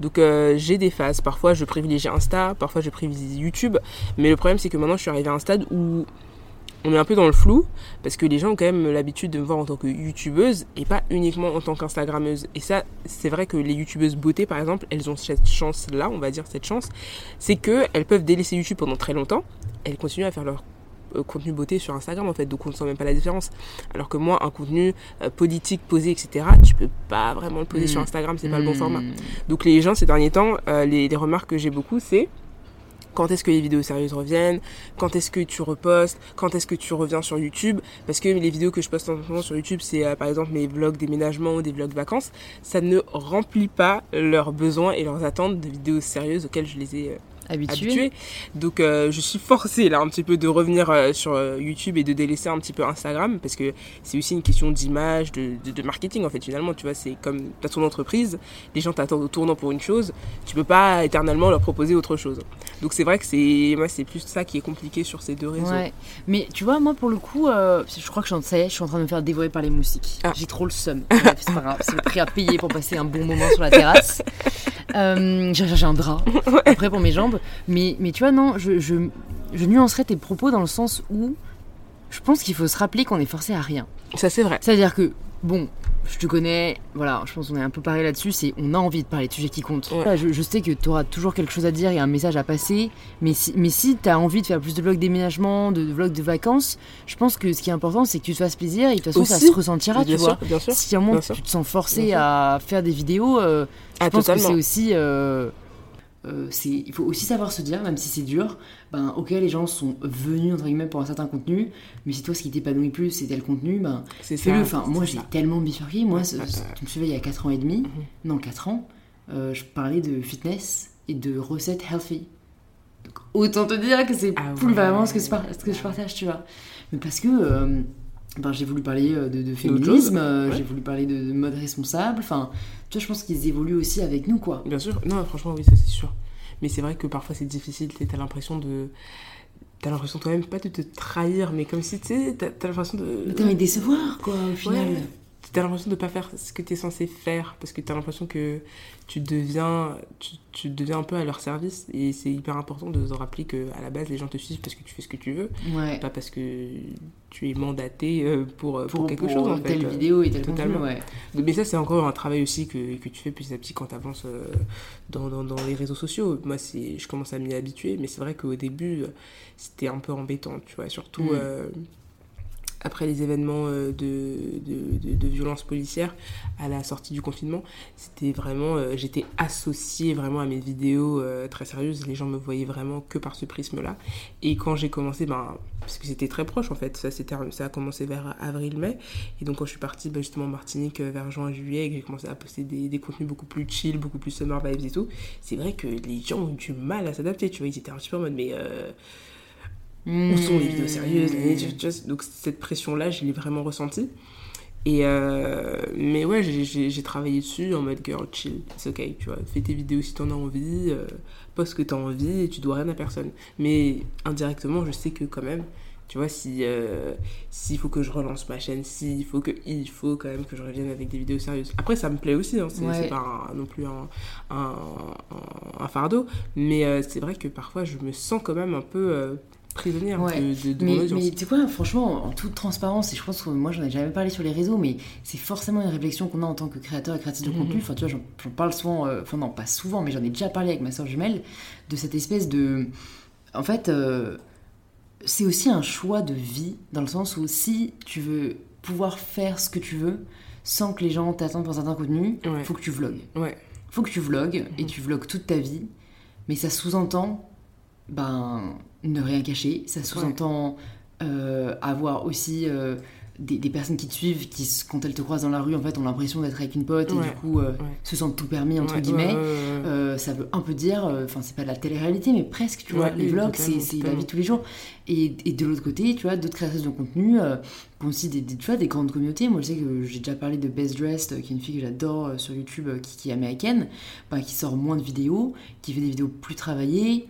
Donc, euh, j'ai des phases. Parfois, je privilégie Insta. Parfois, je privilégie YouTube. Mais le problème, c'est que maintenant, je suis arrivée à un stade où on est un peu dans le flou parce que les gens ont quand même l'habitude de me voir en tant que youtubeuse et pas uniquement en tant qu'instagrammeuse. Et ça, c'est vrai que les youtubeuses beauté par exemple, elles ont cette chance là, on va dire cette chance, c'est que elles peuvent délaisser YouTube pendant très longtemps, elles continuent à faire leur contenu beauté sur Instagram en fait, donc on ne sent même pas la différence. Alors que moi, un contenu euh, politique posé, etc., tu peux pas vraiment le poser Mm. sur Instagram, c'est pas le bon Hmm. format. Donc les gens ces derniers temps, euh, les, les remarques que j'ai beaucoup, c'est quand est-ce que les vidéos sérieuses reviennent, quand est-ce que tu repostes, quand est-ce que tu reviens sur YouTube, parce que les vidéos que je poste en ce moment sur YouTube, c'est euh, par exemple mes vlogs déménagement ou des vlogs vacances, ça ne remplit pas leurs besoins et leurs attentes de vidéos sérieuses auxquelles je les ai euh, habitué. Donc je suis forcée là un petit peu de revenir sur YouTube et de délaisser un petit peu Instagram parce que c'est aussi une question d'image, de, de, marketing en fait finalement. Tu vois, c'est comme tu as ton entreprise, les gens t'attendent au tournant pour une chose, tu peux pas éternellement leur proposer autre chose. Donc c'est vrai que c'est moi c'est plus ça qui est compliqué sur ces deux réseaux. Mais tu vois, moi pour le coup, je crois que je, ça y est, je suis en train de me faire dévorer par les moustiques. Ah. J'ai trop le seum. c'est pas grave, c'est le prix à payer pour passer un bon moment sur la terrasse. Euh, j'ai un drap après pour mes jambes. Mais, mais tu vois, non, je, je, je nuancerais tes propos dans le sens où je pense qu'il faut se rappeler qu'on est forcé à rien. Ça, c'est vrai. C'est-à-dire que, bon, je te connais, voilà, je pense qu'on est un peu pareil là-dessus, c'est on a envie de parler de sujets qui comptent. je, sais que tu auras toujours quelque chose à dire et un message à passer, mais si, mais si tu as envie de faire plus de vlogs déménagement, de, vlogs de vacances, je pense que ce qui est important, c'est que tu te fasses plaisir et de toute façon, ça se ressentira, tu vois. si à un moment tu te sens forcé à faire des vidéos, euh, je ah, pense que c'est aussi. Euh, euh, il faut aussi savoir se dire, même si c'est dur, ben ok les gens sont venus entre guillemets pour un certain contenu, mais si toi ce qui t'épanouit plus c'est tel contenu, ben fais-le. Enfin moi j'ai tellement bifurqué, moi tu me suivais il y a 4 ans et demi, mhm. non 4 ans, euh, je parlais de fitness et de recettes healthy. Donc, autant te dire que c'est ah plus vraiment ce que, ce que je partage, tu vois. Mais parce que euh, ben, j'ai voulu parler de, féminisme, j'ai voulu parler de, mode responsable, enfin tu vois, je pense qu'ils évoluent aussi avec nous, quoi. Bien sûr, non, franchement, oui, ça c'est sûr. Mais c'est vrai que parfois c'est difficile, t'as l'impression de. T'as l'impression toi-même pas de te trahir, mais comme si, tu sais, t'as l'impression de. Mais t'as envie de décevoir, quoi, au final. t'as l'impression de pas faire ce que t'es censé faire, parce que t'as l'impression que tu deviens, tu, tu, deviens un peu à leur service. Et c'est hyper important de se rappeler qu'à la base, les gens te suivent parce que tu fais ce que tu veux, pas parce que tu es mandaté euh, pour, pour, quelque chose. En telle vidéo et tel Totalement. ouais. Mais ça, c'est encore un travail aussi que, que tu fais petit à petit quand tu avances euh, dans, dans, dans, les réseaux sociaux. Moi, je commence à m'y habituer, mais c'est vrai qu'au début, c'était un peu embêtant, tu vois. Surtout. Mm. Euh, après les événements euh, de, de, de, violence policière à la sortie du confinement, c'était vraiment, euh, j'étais associée vraiment à mes vidéos euh, très sérieuses, les gens me voyaient vraiment que par ce prisme-là. Et quand j'ai commencé, ben, parce que c'était très proche en fait, ça, ça a commencé vers avril-mai, et donc quand je suis partie ben, justement en Martinique vers juin-juillet, et que j'ai commencé à poster des, des, contenus beaucoup plus chill, beaucoup plus summer vibes et tout, c'est vrai que les gens ont du mal à s'adapter, tu vois, ils étaient un petit peu en mode, mais où sont les vidéos sérieuses Donc cette pression-là, je l'ai vraiment ressentie. Et euh, mais ouais, j'ai travaillé dessus en mode girl chill, c'est ok, tu vois, fais tes vidéos si t'en as envie, euh, poste ce que t'as envie et tu dois rien à personne. Mais indirectement, je sais que quand même, tu vois, si euh, s'il faut que je relance ma chaîne, s'il faut que il faut quand même que je revienne avec des vidéos sérieuses. Après, ça me plaît aussi, hein, c'est pas non plus un, un, un fardeau, mais c'est vrai que parfois je me sens quand même un peu prisonnière de, de, mais, mais tu vois, franchement, en toute transparence, et je pense que moi j'en ai jamais parlé sur les réseaux, mais c'est forcément une réflexion qu'on a en tant que créateur et créatrice de mhm. contenu. Enfin, tu vois, j'en parle souvent, euh, enfin, non, pas souvent, mais j'en ai déjà parlé avec ma soeur jumelle, de cette espèce de. En fait, euh, c'est aussi un choix de vie, dans le sens où si tu veux pouvoir faire ce que tu veux sans que les gens t'attendent pour certains contenus, il faut que tu vlogues. Ouais. faut que tu vlogues, et mhm. tu vlogues toute ta vie, mais ça sous-entend ben, ne rien cacher. Ça sous-entend euh, avoir aussi euh, des, personnes qui te suivent, qui, quand elles te croisent dans la rue, en fait, ont l'impression d'être avec une pote et du coup euh, se sentent tout permis, entre guillemets. ça veut un peu dire, enfin, c'est pas de la télé-réalité, mais presque, tu vois. Les vlogs, c'est la vie de tous les jours. Et, et de l'autre côté, tu vois, d'autres créatrices de contenu qui ont aussi des, tu vois, des grandes communautés. Moi, je sais que j'ai déjà parlé de Best Dressed, qui est une fille que j'adore sur YouTube, qui, qui, est américaine, bah, qui sort moins de vidéos, qui fait des vidéos plus travaillées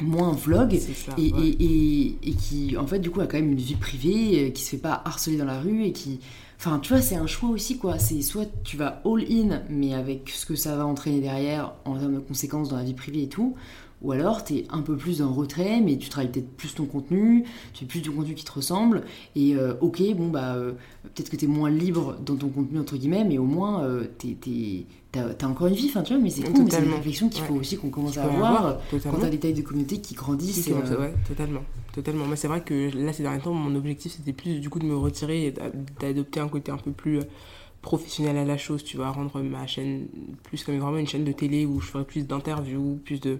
moins vlog et, et, et, qui en fait du coup a quand même une vie privée euh, qui se fait pas harceler dans la rue et qui enfin tu vois c'est un choix aussi quoi. C'est soit tu vas all in mais avec ce que ça va entraîner derrière en termes de conséquences dans la vie privée et tout ou alors tu es un peu plus en retrait mais tu travailles peut-être plus ton contenu tu fais plus du contenu qui te ressemble et euh, ok bon bah euh, peut-être que tu es moins libre dans ton contenu entre guillemets mais au moins tu t'es t'as encore une vie, enfin tu vois, mais c'est cool, c'est une réflexion qu'il faut aussi qu'on commence à avoir, quand t'as des tailles de communauté qui grandissent. Euh, ouais, totalement, totalement. Moi, c'est vrai que là, ces derniers temps, mon objectif, c'était plus du coup de me retirer et d'adopter un côté un peu plus euh, professionnel à la chose, tu vois, rendre ma chaîne plus comme vraiment une chaîne de télé où je ferais plus d'interviews, plus de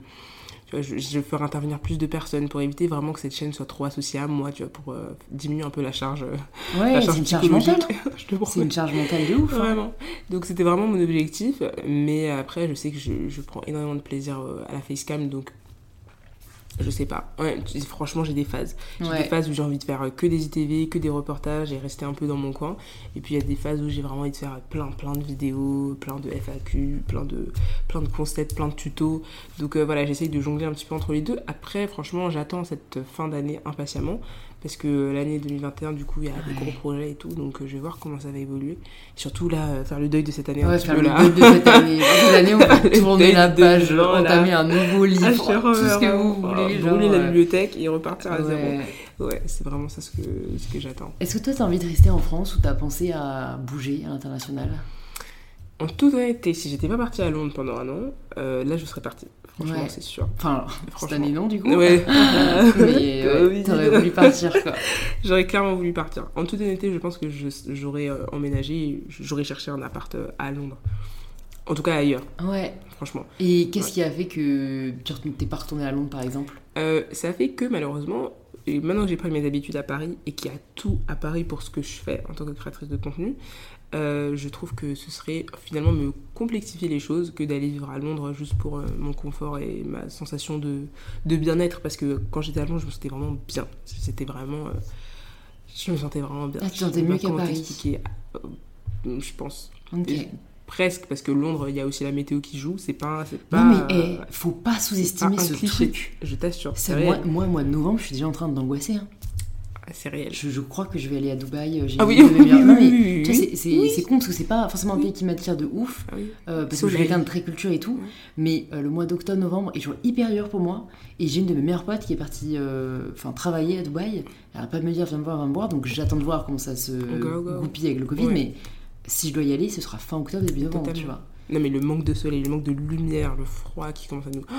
tu vois, je, je ferai intervenir plus de personnes pour éviter vraiment que cette chaîne soit trop associée à moi, tu vois, pour euh, diminuer un peu la charge. Euh, ouais, c'est une charge mentale. c'est une charge mentale de ouf. Hein. Vraiment. Donc c'était vraiment mon objectif. Mais après, je sais que je, je prends énormément de plaisir euh, à la facecam. Donc Je sais pas. Ouais, franchement, j'ai des phases. J'ai Ouais. des phases où j'ai envie de faire euh, que des ITV, que des reportages et rester un peu dans mon coin. Et puis il y a des phases où j'ai vraiment envie de faire plein, plein de vidéos, plein de FAQ, plein de, plein de concepts, plein de tutos. Donc euh, voilà, j'essaye de jongler un petit peu entre les deux. Après, franchement, j'attends cette fin d'année impatiemment parce que l'année 2021, du coup, il y a des Ouais. gros projets et tout. Donc euh, je vais voir comment ça va évoluer. Surtout là, euh, faire le deuil de cette année Ouais, faire peu le là. deuil de cette année. Cette année, on va tourner la page, gens, un nouveau livre, Ah, tout ce que vous vraiment, voulez. genre, brûler la euh, bibliothèque et repartir à zéro. ouais. Ouais, c'est vraiment ça ce que, ce que j'attends. Est-ce que toi, t'as envie de rester en France ou t'as pensé à bouger à l'international? En toute honnêteté, si j'étais pas partie à Londres pendant un an, euh, là je serais partie. Franchement, Ouais. c'est sûr. Enfin, cette année, non, du coup Ouais. Mais ouais, t'aurais voulu partir, quoi. J'aurais clairement voulu partir. En toute honnêteté, je pense que j'aurais euh, emménagé, et j'aurais cherché un appart euh, à Londres. En tout cas ailleurs, Ouais. franchement. Et qu'est-ce qui a fait que tu t'es pas retourné à Londres, par exemple? Euh, ça fait que malheureusement, et maintenant que j'ai pris mes habitudes à Paris et qu'il y a tout à Paris pour ce que je fais en tant que créatrice de contenu, euh, je trouve que ce serait finalement me complexifier les choses que d'aller vivre à Londres juste pour euh, mon confort et ma sensation de, de bien-être. Parce que quand j'étais à Londres, je me sentais vraiment bien. C'était vraiment. euh, je me sentais vraiment bien. Ah, tu sentais mieux qu'à Paris. Je pense. Et Presque, parce que Londres, il y a aussi la météo qui joue. C'est pas. c'est pas Non, mais eh, faut pas sous-estimer ce cliché. truc. Je t'assure. Moi, moi, mois de novembre, je suis déjà en train d'angoisser. hein. C'est réel. Je, je crois que je vais aller à Dubaï. euh, j'ai Ah oui, oui, oui, Non, oui, oui, c'est- con parce que c'est pas forcément un pays qui m'attire de ouf. Ah euh, parce que je suis quelqu'un de très culture et tout. Mais euh, le mois d'octobre, novembre est toujours hyper dur pour moi. Et j'ai une de mes meilleures potes qui est partie euh, travailler à Dubaï. Elle arrête pas de me dire viens me voir, viens me voir. Donc j'attends de voir comment ça se Go, go. goupille avec le Covid. Ouais. Mais si je dois y aller, ce sera fin octobre, début novembre, tu vois. Non, mais le manque de soleil, le manque de lumière, le froid qui commence à nous.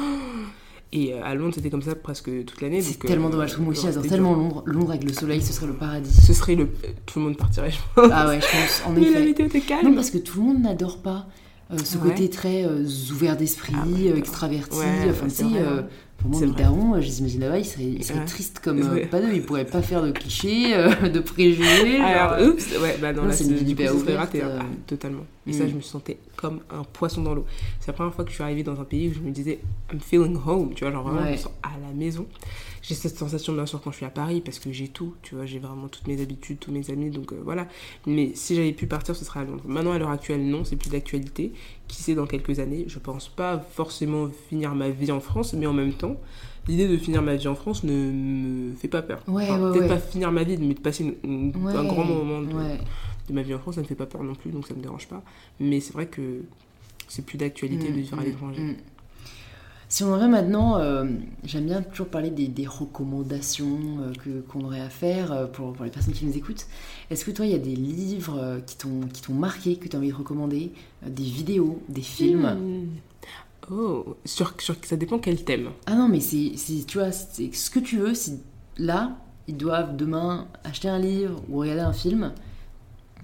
Et euh, à Londres, c'était comme ça presque toute l'année. C'est euh, tellement dommage. parce que Moi aussi, j'adore tellement. Londres. Londres avec le soleil, ce serait le paradis. Ce serait le. Tout le monde partirait, je pense. Ah ouais, je pense, en Mais la météo était calme. Non, parce que tout le monde n'adore pas euh, ce Ouais. côté très euh, ouvert d'esprit, Ah ouais, euh, extraverti. Ouais, enfin, c'est sais, vrai, euh, hein. pour moi, C'est mes vrai. darons, euh, je les imagine là-bas, seraient Ouais. tristes comme euh, Ouais. pas d'eux. Ils pourraient pas faire de clichés, euh, de préjugés. genre, Alors, oups, ouais, bah non, Non, là, c'est du coup, serait ouverte, raté, hein. euh. Ah, totalement. Et Mm. ça, je me sentais comme un poisson dans l'eau. C'est la première fois que je suis arrivée dans un pays où je me disais, I'm feeling home, tu vois, genre vraiment, je me sens à la maison. J'ai cette sensation, bien sûr, quand je suis à Paris, parce que j'ai tout, tu vois, j'ai vraiment toutes mes habitudes, tous mes amis, donc voilà. Mais si j'avais pu partir, ce serait à Londres. Maintenant, à l'heure actuelle, non, c'est plus d'actualité. Qui sait, dans quelques années, je pense pas forcément finir ma vie en France, mais en même temps, l'idée de finir ma vie en France ne me fait pas peur. Ouais, Enfin, ouais, Peut-être ouais. pas finir ma vie, mais de passer une- une- ouais, un grand moment de, ma vie en France, ça ne me fait pas peur non plus, donc ça me dérange pas. Mais c'est vrai que c'est plus d'actualité de vivre à Mm, l'étranger. mm. Si on en vient maintenant, euh, j'aime bien toujours parler des, des recommandations euh, que qu'on aurait à faire euh, pour, pour les personnes qui nous écoutent. Est-ce que toi, il y a des livres euh, qui t'ont qui t'ont marqué, que tu as envie de recommander, des vidéos, des films? Mm. Oh, sur, sur, ça dépend quel thème. Ah non, mais c'est, c'est- tu vois, c'est ce que tu veux. Si là, ils doivent demain acheter un livre ou regarder un film,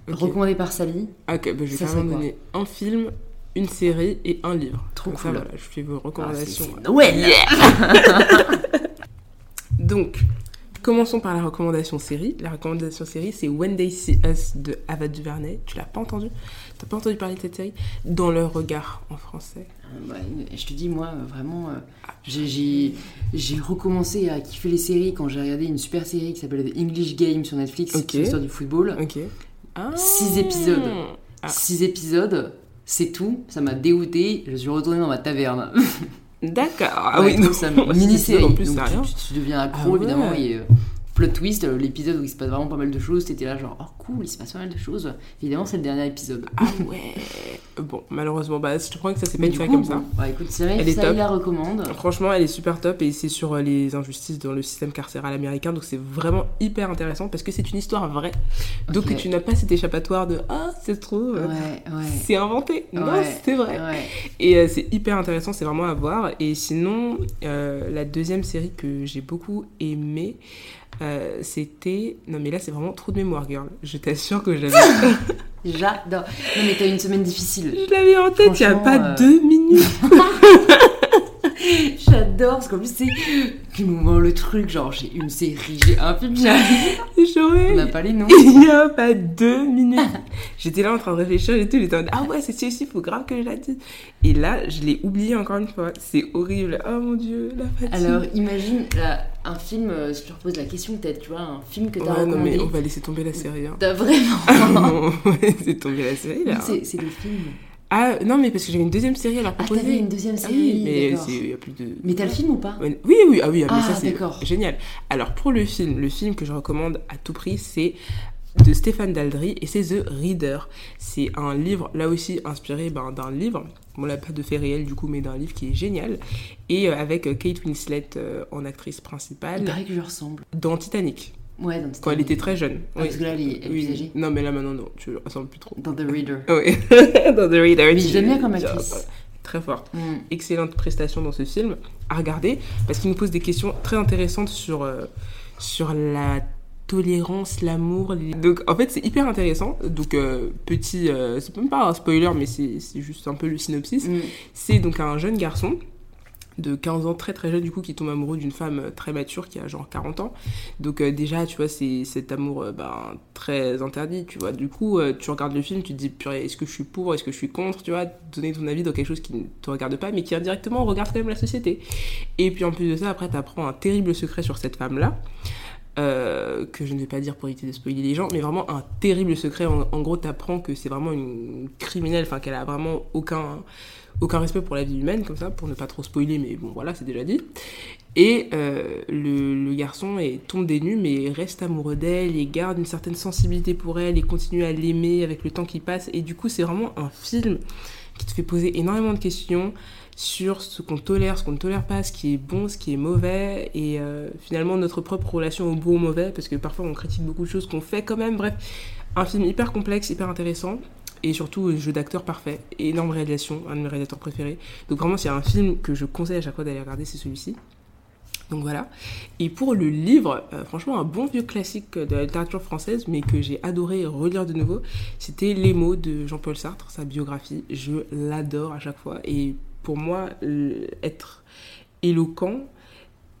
Ok. recommandé par Sally, Ah, Ok, bah, je vais serait quoi? donner un film, une série et un livre. Trop Comme cool. Ça, voilà, je fais vos ah, recommandations. c'est Noël Donc, commençons par la recommandation série. La recommandation série, c'est When They See Us de Ava DuVernay. Tu l'as pas entendu? T'as pas entendu parler de cette série? Dans leur regard en français. Euh, bah, Je te dis, moi, euh, vraiment, euh, j'ai, j'ai, recommencé à kiffer les séries quand j'ai regardé une super série qui s'appelle The English Game sur Netflix, Ok. sur l'histoire du football. Ok. Ah. Six épisodes. Ah. Six épisodes, c'est tout. Ça m'a dégoûté. Je suis retournée dans ma taverne. D'accord. Ah Ouais, oui, non, ça mini-série. épisodes, En plus, Donc, tu- rien. Tu, tu deviens accro, Ah ouais. évidemment. Et euh, plot twist, euh, l'épisode où il se passe vraiment pas mal de choses, t'étais là genre, oh cool, il se passe pas mal de choses. Évidemment, c'est le dernier épisode. Ah ouais. Bon, malheureusement, bah, je te prends que ça s'est pas coup, comme ça. bah, écoute, si jamais Elle est ça, top. la recommande. Franchement, elle est super top et c'est sur euh, les injustices dans le système carcéral américain. Donc c'est vraiment hyper intéressant parce que c'est une histoire vraie. Donc tu n'as pas cet échappatoire de ah c'est trop, Ouais, ouais. c'est inventé. Non, Ouais, c'est vrai. Ouais. Et euh, c'est hyper intéressant, c'est vraiment à voir. Et sinon, euh, la deuxième série que j'ai beaucoup aimée, euh, c'était. Non, mais là, c'est vraiment trop de mémoire, girl. Je t'assure que je l'avais J'adore. Non, mais t'as eu une semaine difficile. je l'avais en tête il y a pas euh, deux minutes. J'adore, parce qu'en plus, c'est du moment le truc, genre j'ai une série, j'ai un film, j'arrive. J'aurais. On n'a pas les noms. Il y a pas deux minutes. J'étais là en train de réfléchir et tout. J'étais en mode, ah ouais, c'est celui-ci, faut grave que je la dise. Et là, je l'ai oublié encore une fois. C'est horrible. Oh mon dieu, la fatigue. Alors, imagine là, un film, euh, je te repose la question peut-être, tu vois, un film que t'as Ouais, non, mais recommandé. on va laisser tomber la série. Hein. T'as vraiment. non, on va laisser tomber la série là. C'est c'est le film. Ah non, mais parce que j'avais une deuxième série à leur Ah, proposer. t'avais une deuxième Ah série, oui, mais c'est- il y a plus de. Mais t'as le film ou pas Oui, oui, ah oui, ah, mais Ah, ça c'est d'accord. génial. Alors pour le film, le film que je recommande à tout prix, c'est de Stéphane Daldry et c'est The Reader. C'est un livre, là aussi inspiré ben, d'un livre, bon là pas de fait réel du coup, mais d'un livre qui est génial, et euh, avec euh, Kate Winslet euh, en actrice Il principale paraît que je ressemble. dans Titanic, Ouais, quand elle était très jeune. Ah, Parce que là, elle est, Oui. plus âgée. Non mais là maintenant non, tu ressembles plus trop. Dans The Reader. Oui, dans The Reader. Mais j'aime bien comme actrice. Très forte Mm. excellente prestation dans ce film à regarder parce qu'il nous pose des questions très intéressantes sur, euh, sur la tolérance, l'amour. les- Donc en fait c'est hyper intéressant. Donc euh, petit, euh, c'est même pas un spoiler mais c'est c'est juste un peu le synopsis. Mm. C'est donc un jeune garçon de 15 ans, très très jeune du coup, qui tombe amoureux d'une femme euh, très mature qui a genre 40 ans. Donc euh, déjà, tu vois, c'est cet amour euh, ben, très interdit, tu vois. Du coup, tu regardes le film, tu te dis, purée, est-ce que je suis pour, est-ce que je suis contre, tu vois, donner ton avis dans quelque chose qui ne te regarde pas, mais qui indirectement regarde quand même la société. Et puis en plus de ça, après, tu apprends un terrible secret sur cette femme-là. que je ne vais pas dire pour éviter de spoiler les gens, mais vraiment un terrible secret. En, en gros, t'apprends que c'est vraiment une criminelle, enfin qu'elle a vraiment aucun, aucun respect pour la vie humaine, comme ça, pour ne pas trop spoiler, mais bon, voilà, c'est déjà dit. Et euh, le, garçon est, tombe des nues, mais reste amoureux d'elle et garde une certaine sensibilité pour elle et continue à l'aimer avec le temps qui passe. Et du coup, c'est vraiment un film qui te fait poser énormément de questions sur ce qu'on tolère, ce qu'on ne tolère pas, ce qui est bon, ce qui est mauvais, et euh, finalement notre propre relation au bon ou au mauvais, parce que parfois on critique beaucoup de choses qu'on fait quand même. Bref, un film hyper complexe, hyper intéressant, et surtout un jeu d'acteur parfait, énorme réalisation, un de mes réalisateurs préférés. Donc vraiment, s'il y a un film que je conseille à chaque fois d'aller regarder, c'est celui-ci. Donc voilà. Et pour le livre, euh, franchement, un bon vieux classique de la littérature française, mais que j'ai adoré relire de nouveau, c'était Les mots de Jean-Paul Sartre, sa biographie. Je l'adore à chaque fois. Et pour moi, être éloquent,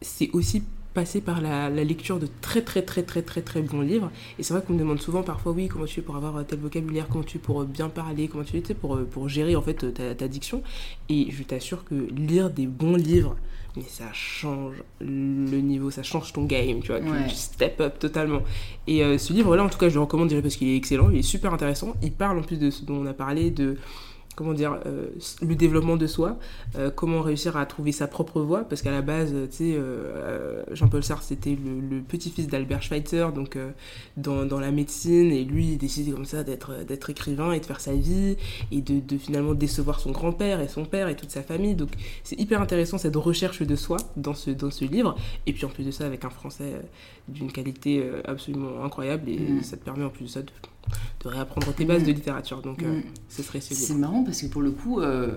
c'est aussi passer par la, la lecture de très très très très très très bons livres. Et c'est vrai qu'on me demande souvent parfois, oui, comment tu fais pour avoir tel vocabulaire, comment tu fais pour bien parler, comment tu fais tu sais, pour, pour gérer en fait ta, ta diction. Et je t'assure que lire des bons livres, mais ça change le niveau, ça change ton game, tu vois, tu, Ouais. tu step up totalement. Et euh, ce livre-là, en tout cas, je le recommande déjà parce qu'il est excellent, il est super intéressant. Il parle en plus de ce dont on a parlé, de comment dire, euh, le développement de soi, euh, comment réussir à trouver sa propre voie, parce qu'à la base, euh, tu sais, euh, Jean-Paul Sartre, c'était le, le petit-fils d'Albert Schweitzer, donc dans, dans la médecine, et lui, il décide comme ça d'être d'être écrivain et de faire sa vie, et de, de finalement décevoir son grand-père et son père et toute sa famille. Donc c'est hyper intéressant cette recherche de soi dans ce, dans ce livre, et puis en plus de ça, avec un français d'une qualité absolument incroyable, et Mm. ça te permet en plus de ça de, de réapprendre tes bases Mm. de littérature. Donc euh, Mm. ce serait ce C'est marrant parce que pour le coup, euh,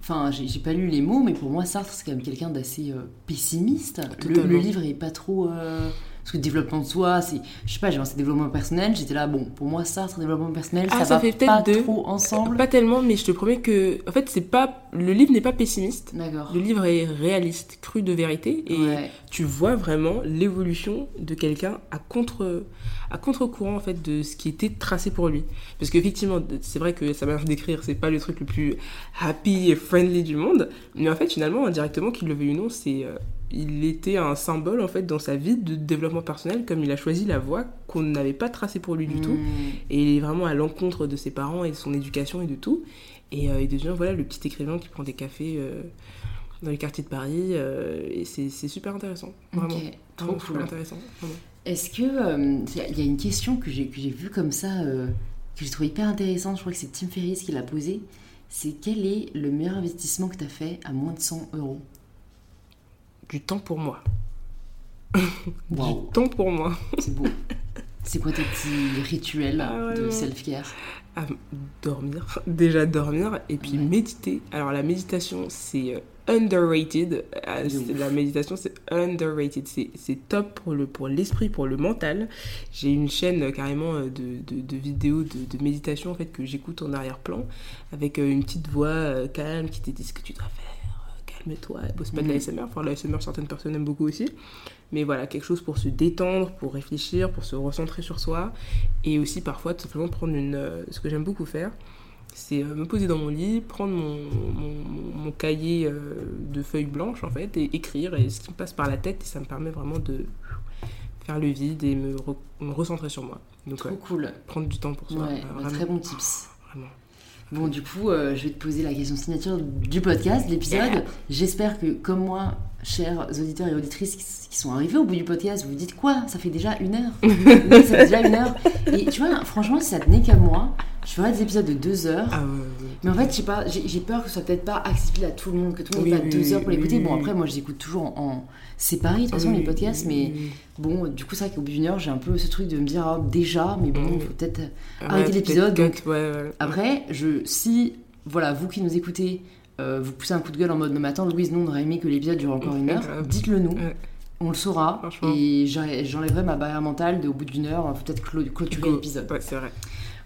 enfin, j'ai pas lu les mots, mais pour moi, Sartre, c'est quand même quelqu'un d'assez euh, pessimiste. Le, livre est pas trop. euh, parce que développement de soi, c'est. Je sais pas, j'ai lancé développement personnel, j'étais là, bon, pour moi, Sartre, développement personnel, Ah, ça, ça va fait peut-être pas deux. trop ensemble. Pas tellement, mais je te promets que, en fait, c'est pas le livre n'est pas pessimiste. D'accord. Le livre est réaliste, cru de vérité, et Ouais. tu vois vraiment l'évolution de quelqu'un à contre à contre-courant en fait de ce qui était tracé pour lui. Parce qu'effectivement, c'est vrai que sa manière d'écrire, c'est pas le truc le plus happy et friendly du monde, mais en fait, finalement, indirectement, qu'il le veuille ou non, c'est euh, il était un symbole en fait dans sa vie de développement personnel, comme il a choisi la voie qu'on n'avait pas tracée pour lui du tout. Mm. Et il est vraiment à l'encontre de ses parents et de son éducation et de tout. Et euh, il devient voilà, le petit écrivain qui prend des cafés euh, dans les quartiers de Paris. euh, et c'est super intéressant. Vraiment. Trop cool. intéressant. vraiment. Est-ce que. euh, Il y a une question que j'ai que j'ai vue comme ça, euh, que j'ai trouvé hyper intéressante, je crois que c'est Tim Ferriss qui l'a posée. C'est quel est le meilleur investissement que tu as fait à moins de 100 euros? Du temps pour moi. Du temps pour moi. c'est beau. C'est quoi tes petits rituels Ah ouais, de self-care? À dormir. Déjà dormir. Et puis Ouais. méditer. Alors la méditation, c'est euh, underrated. De c'est- ouf. La méditation, c'est underrated. C'est c'est top pour le pour l'esprit, pour le mental. J'ai une chaîne euh, carrément euh, de, de, de vidéos de, de méditation en fait que j'écoute en arrière-plan avec euh, une petite voix euh, calme qui te dit ce que tu dois faire. calme-toi, bosse pas de Mhm. l'ASMR. Enfin, l'ASMR, certaines personnes aiment beaucoup aussi. Mais voilà, quelque chose pour se détendre, pour réfléchir, pour se recentrer sur soi. Et aussi, parfois, tout simplement prendre une. ce que j'aime beaucoup faire, c'est euh, me poser dans mon lit, prendre mon, mon, mon cahier euh, de feuilles blanches, en fait, et écrire. Et ce qui me passe par la tête, et ça me permet vraiment de faire le vide et me, re- me recentrer sur moi. Donc, Trop ouais, cool. prendre du temps pour soi. Ouais, bah, vraiment, très bon tips. vraiment. Bon, du coup, euh, je vais te poser la question signature du podcast, de l'épisode. J'espère que, comme moi, chers auditeurs et auditrices qui, sont arrivés au bout du podcast, vous vous dites quoi Ça fait déjà une heure Oui, ça fait déjà une heure. Et tu vois, franchement, si ça tenait qu'à moi, je ferais des épisodes de deux heures. Ah. Mais en fait, pas, j'ai peur que ce soit peut-être pas accessible à tout le monde, que tout le monde ait pas deux heures pour l'écouter. Bon, après, moi, je les écoute toujours en, en séparé, de toute façon, Oui, les podcasts, mais oui, bon, du coup, c'est vrai qu'au bout d'une heure, j'ai un peu ce truc de me dire, ah, déjà, mais bon, il Oui. faut peut-être ouais, l'épisode, cut, ouais, ouais. Après, je, si, voilà, vous qui nous écoutez, euh, vous poussez un coup de gueule en mode, non mais attends, Louise, nous on aurait aimé que l'épisode dure encore une heure, dites-le nous, on le saura, et j'en- j'enlèverai ma barrière mentale de au bout d'une heure, peut-être clôturer l'épisode. Ouais, c'est vrai.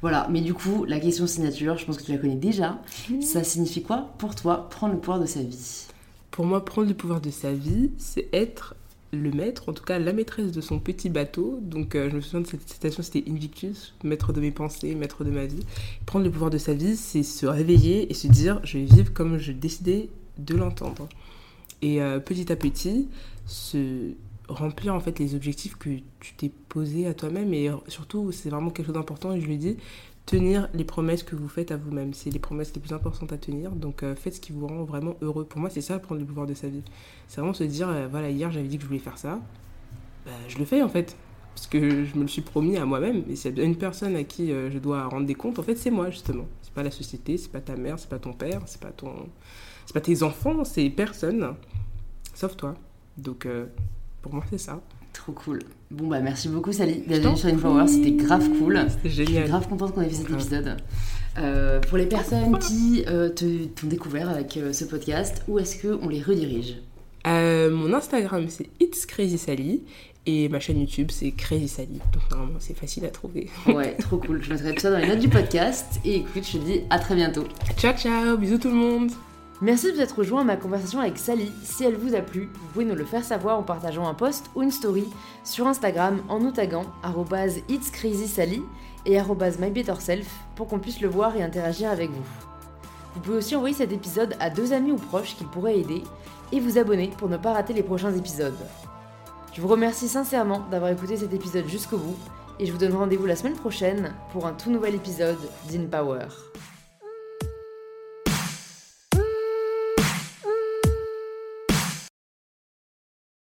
Voilà, mais du coup, la question signature, je pense que tu la connais déjà, ça signifie quoi pour toi prendre le pouvoir de sa vie? Pour moi, prendre le pouvoir de sa vie, c'est être le maître, en tout cas la maîtresse de son petit bateau. Donc, euh, je me souviens de cette citation, c'était Invictus, maître de mes pensées, maître de ma vie. Prendre le pouvoir de sa vie, c'est se réveiller et se dire, je vais vivre comme je décidais de l'entendre. Et euh, petit à petit, se remplir en fait les objectifs que tu t'es posés à toi-même et surtout c'est vraiment quelque chose d'important et je lui dis tenir les promesses que vous faites à vous-même. C'est les promesses les plus importantes à tenir donc euh, faites ce qui vous rend vraiment heureux. Pour moi c'est ça prendre le pouvoir de sa vie. C'est vraiment se dire euh, voilà hier j'avais dit que je voulais faire ça. Bah, je le fais en fait. Parce que je me le suis promis à moi-même. Et s'il y a une personne à qui euh, je dois rendre des comptes en fait c'est moi justement. C'est pas la société c'est pas ta mère c'est pas ton père c'est pas ton c'est pas tes enfants c'est personne sauf toi. Donc pour moi c'est ça Trop cool. Bon bah merci beaucoup Sally d'être venue sur InPower, c'était grave cool. c'était Je suis génial grave contente qu'on ait fait cet épisode. Euh, pour les personnes qui euh, t'ont découvert avec euh, ce podcast, où est-ce qu'on les redirige? Mon Instagram c'est It's Crazy Sally et ma chaîne YouTube c'est Crazy Sally. Donc normalement c'est facile à trouver. Ouais, trop cool. Je mettrai tout ça dans les notes du podcast. Et écoute, je te dis à très bientôt. Ciao ciao, bisous tout le monde. Merci de vous être rejoint à ma conversation avec Sally. Si elle vous a plu, vous pouvez nous le faire savoir en partageant un post ou une story sur Instagram en nous taguant arrobase It's Crazy Sally et mybetterself pour qu'on puisse le voir et interagir avec vous. Vous pouvez aussi envoyer cet épisode à deux amis ou proches qui pourraient aider et vous abonner pour ne pas rater les prochains épisodes. Je vous remercie sincèrement d'avoir écouté cet épisode jusqu'au bout et je vous donne rendez-vous la semaine prochaine pour un tout nouvel épisode d'InPower.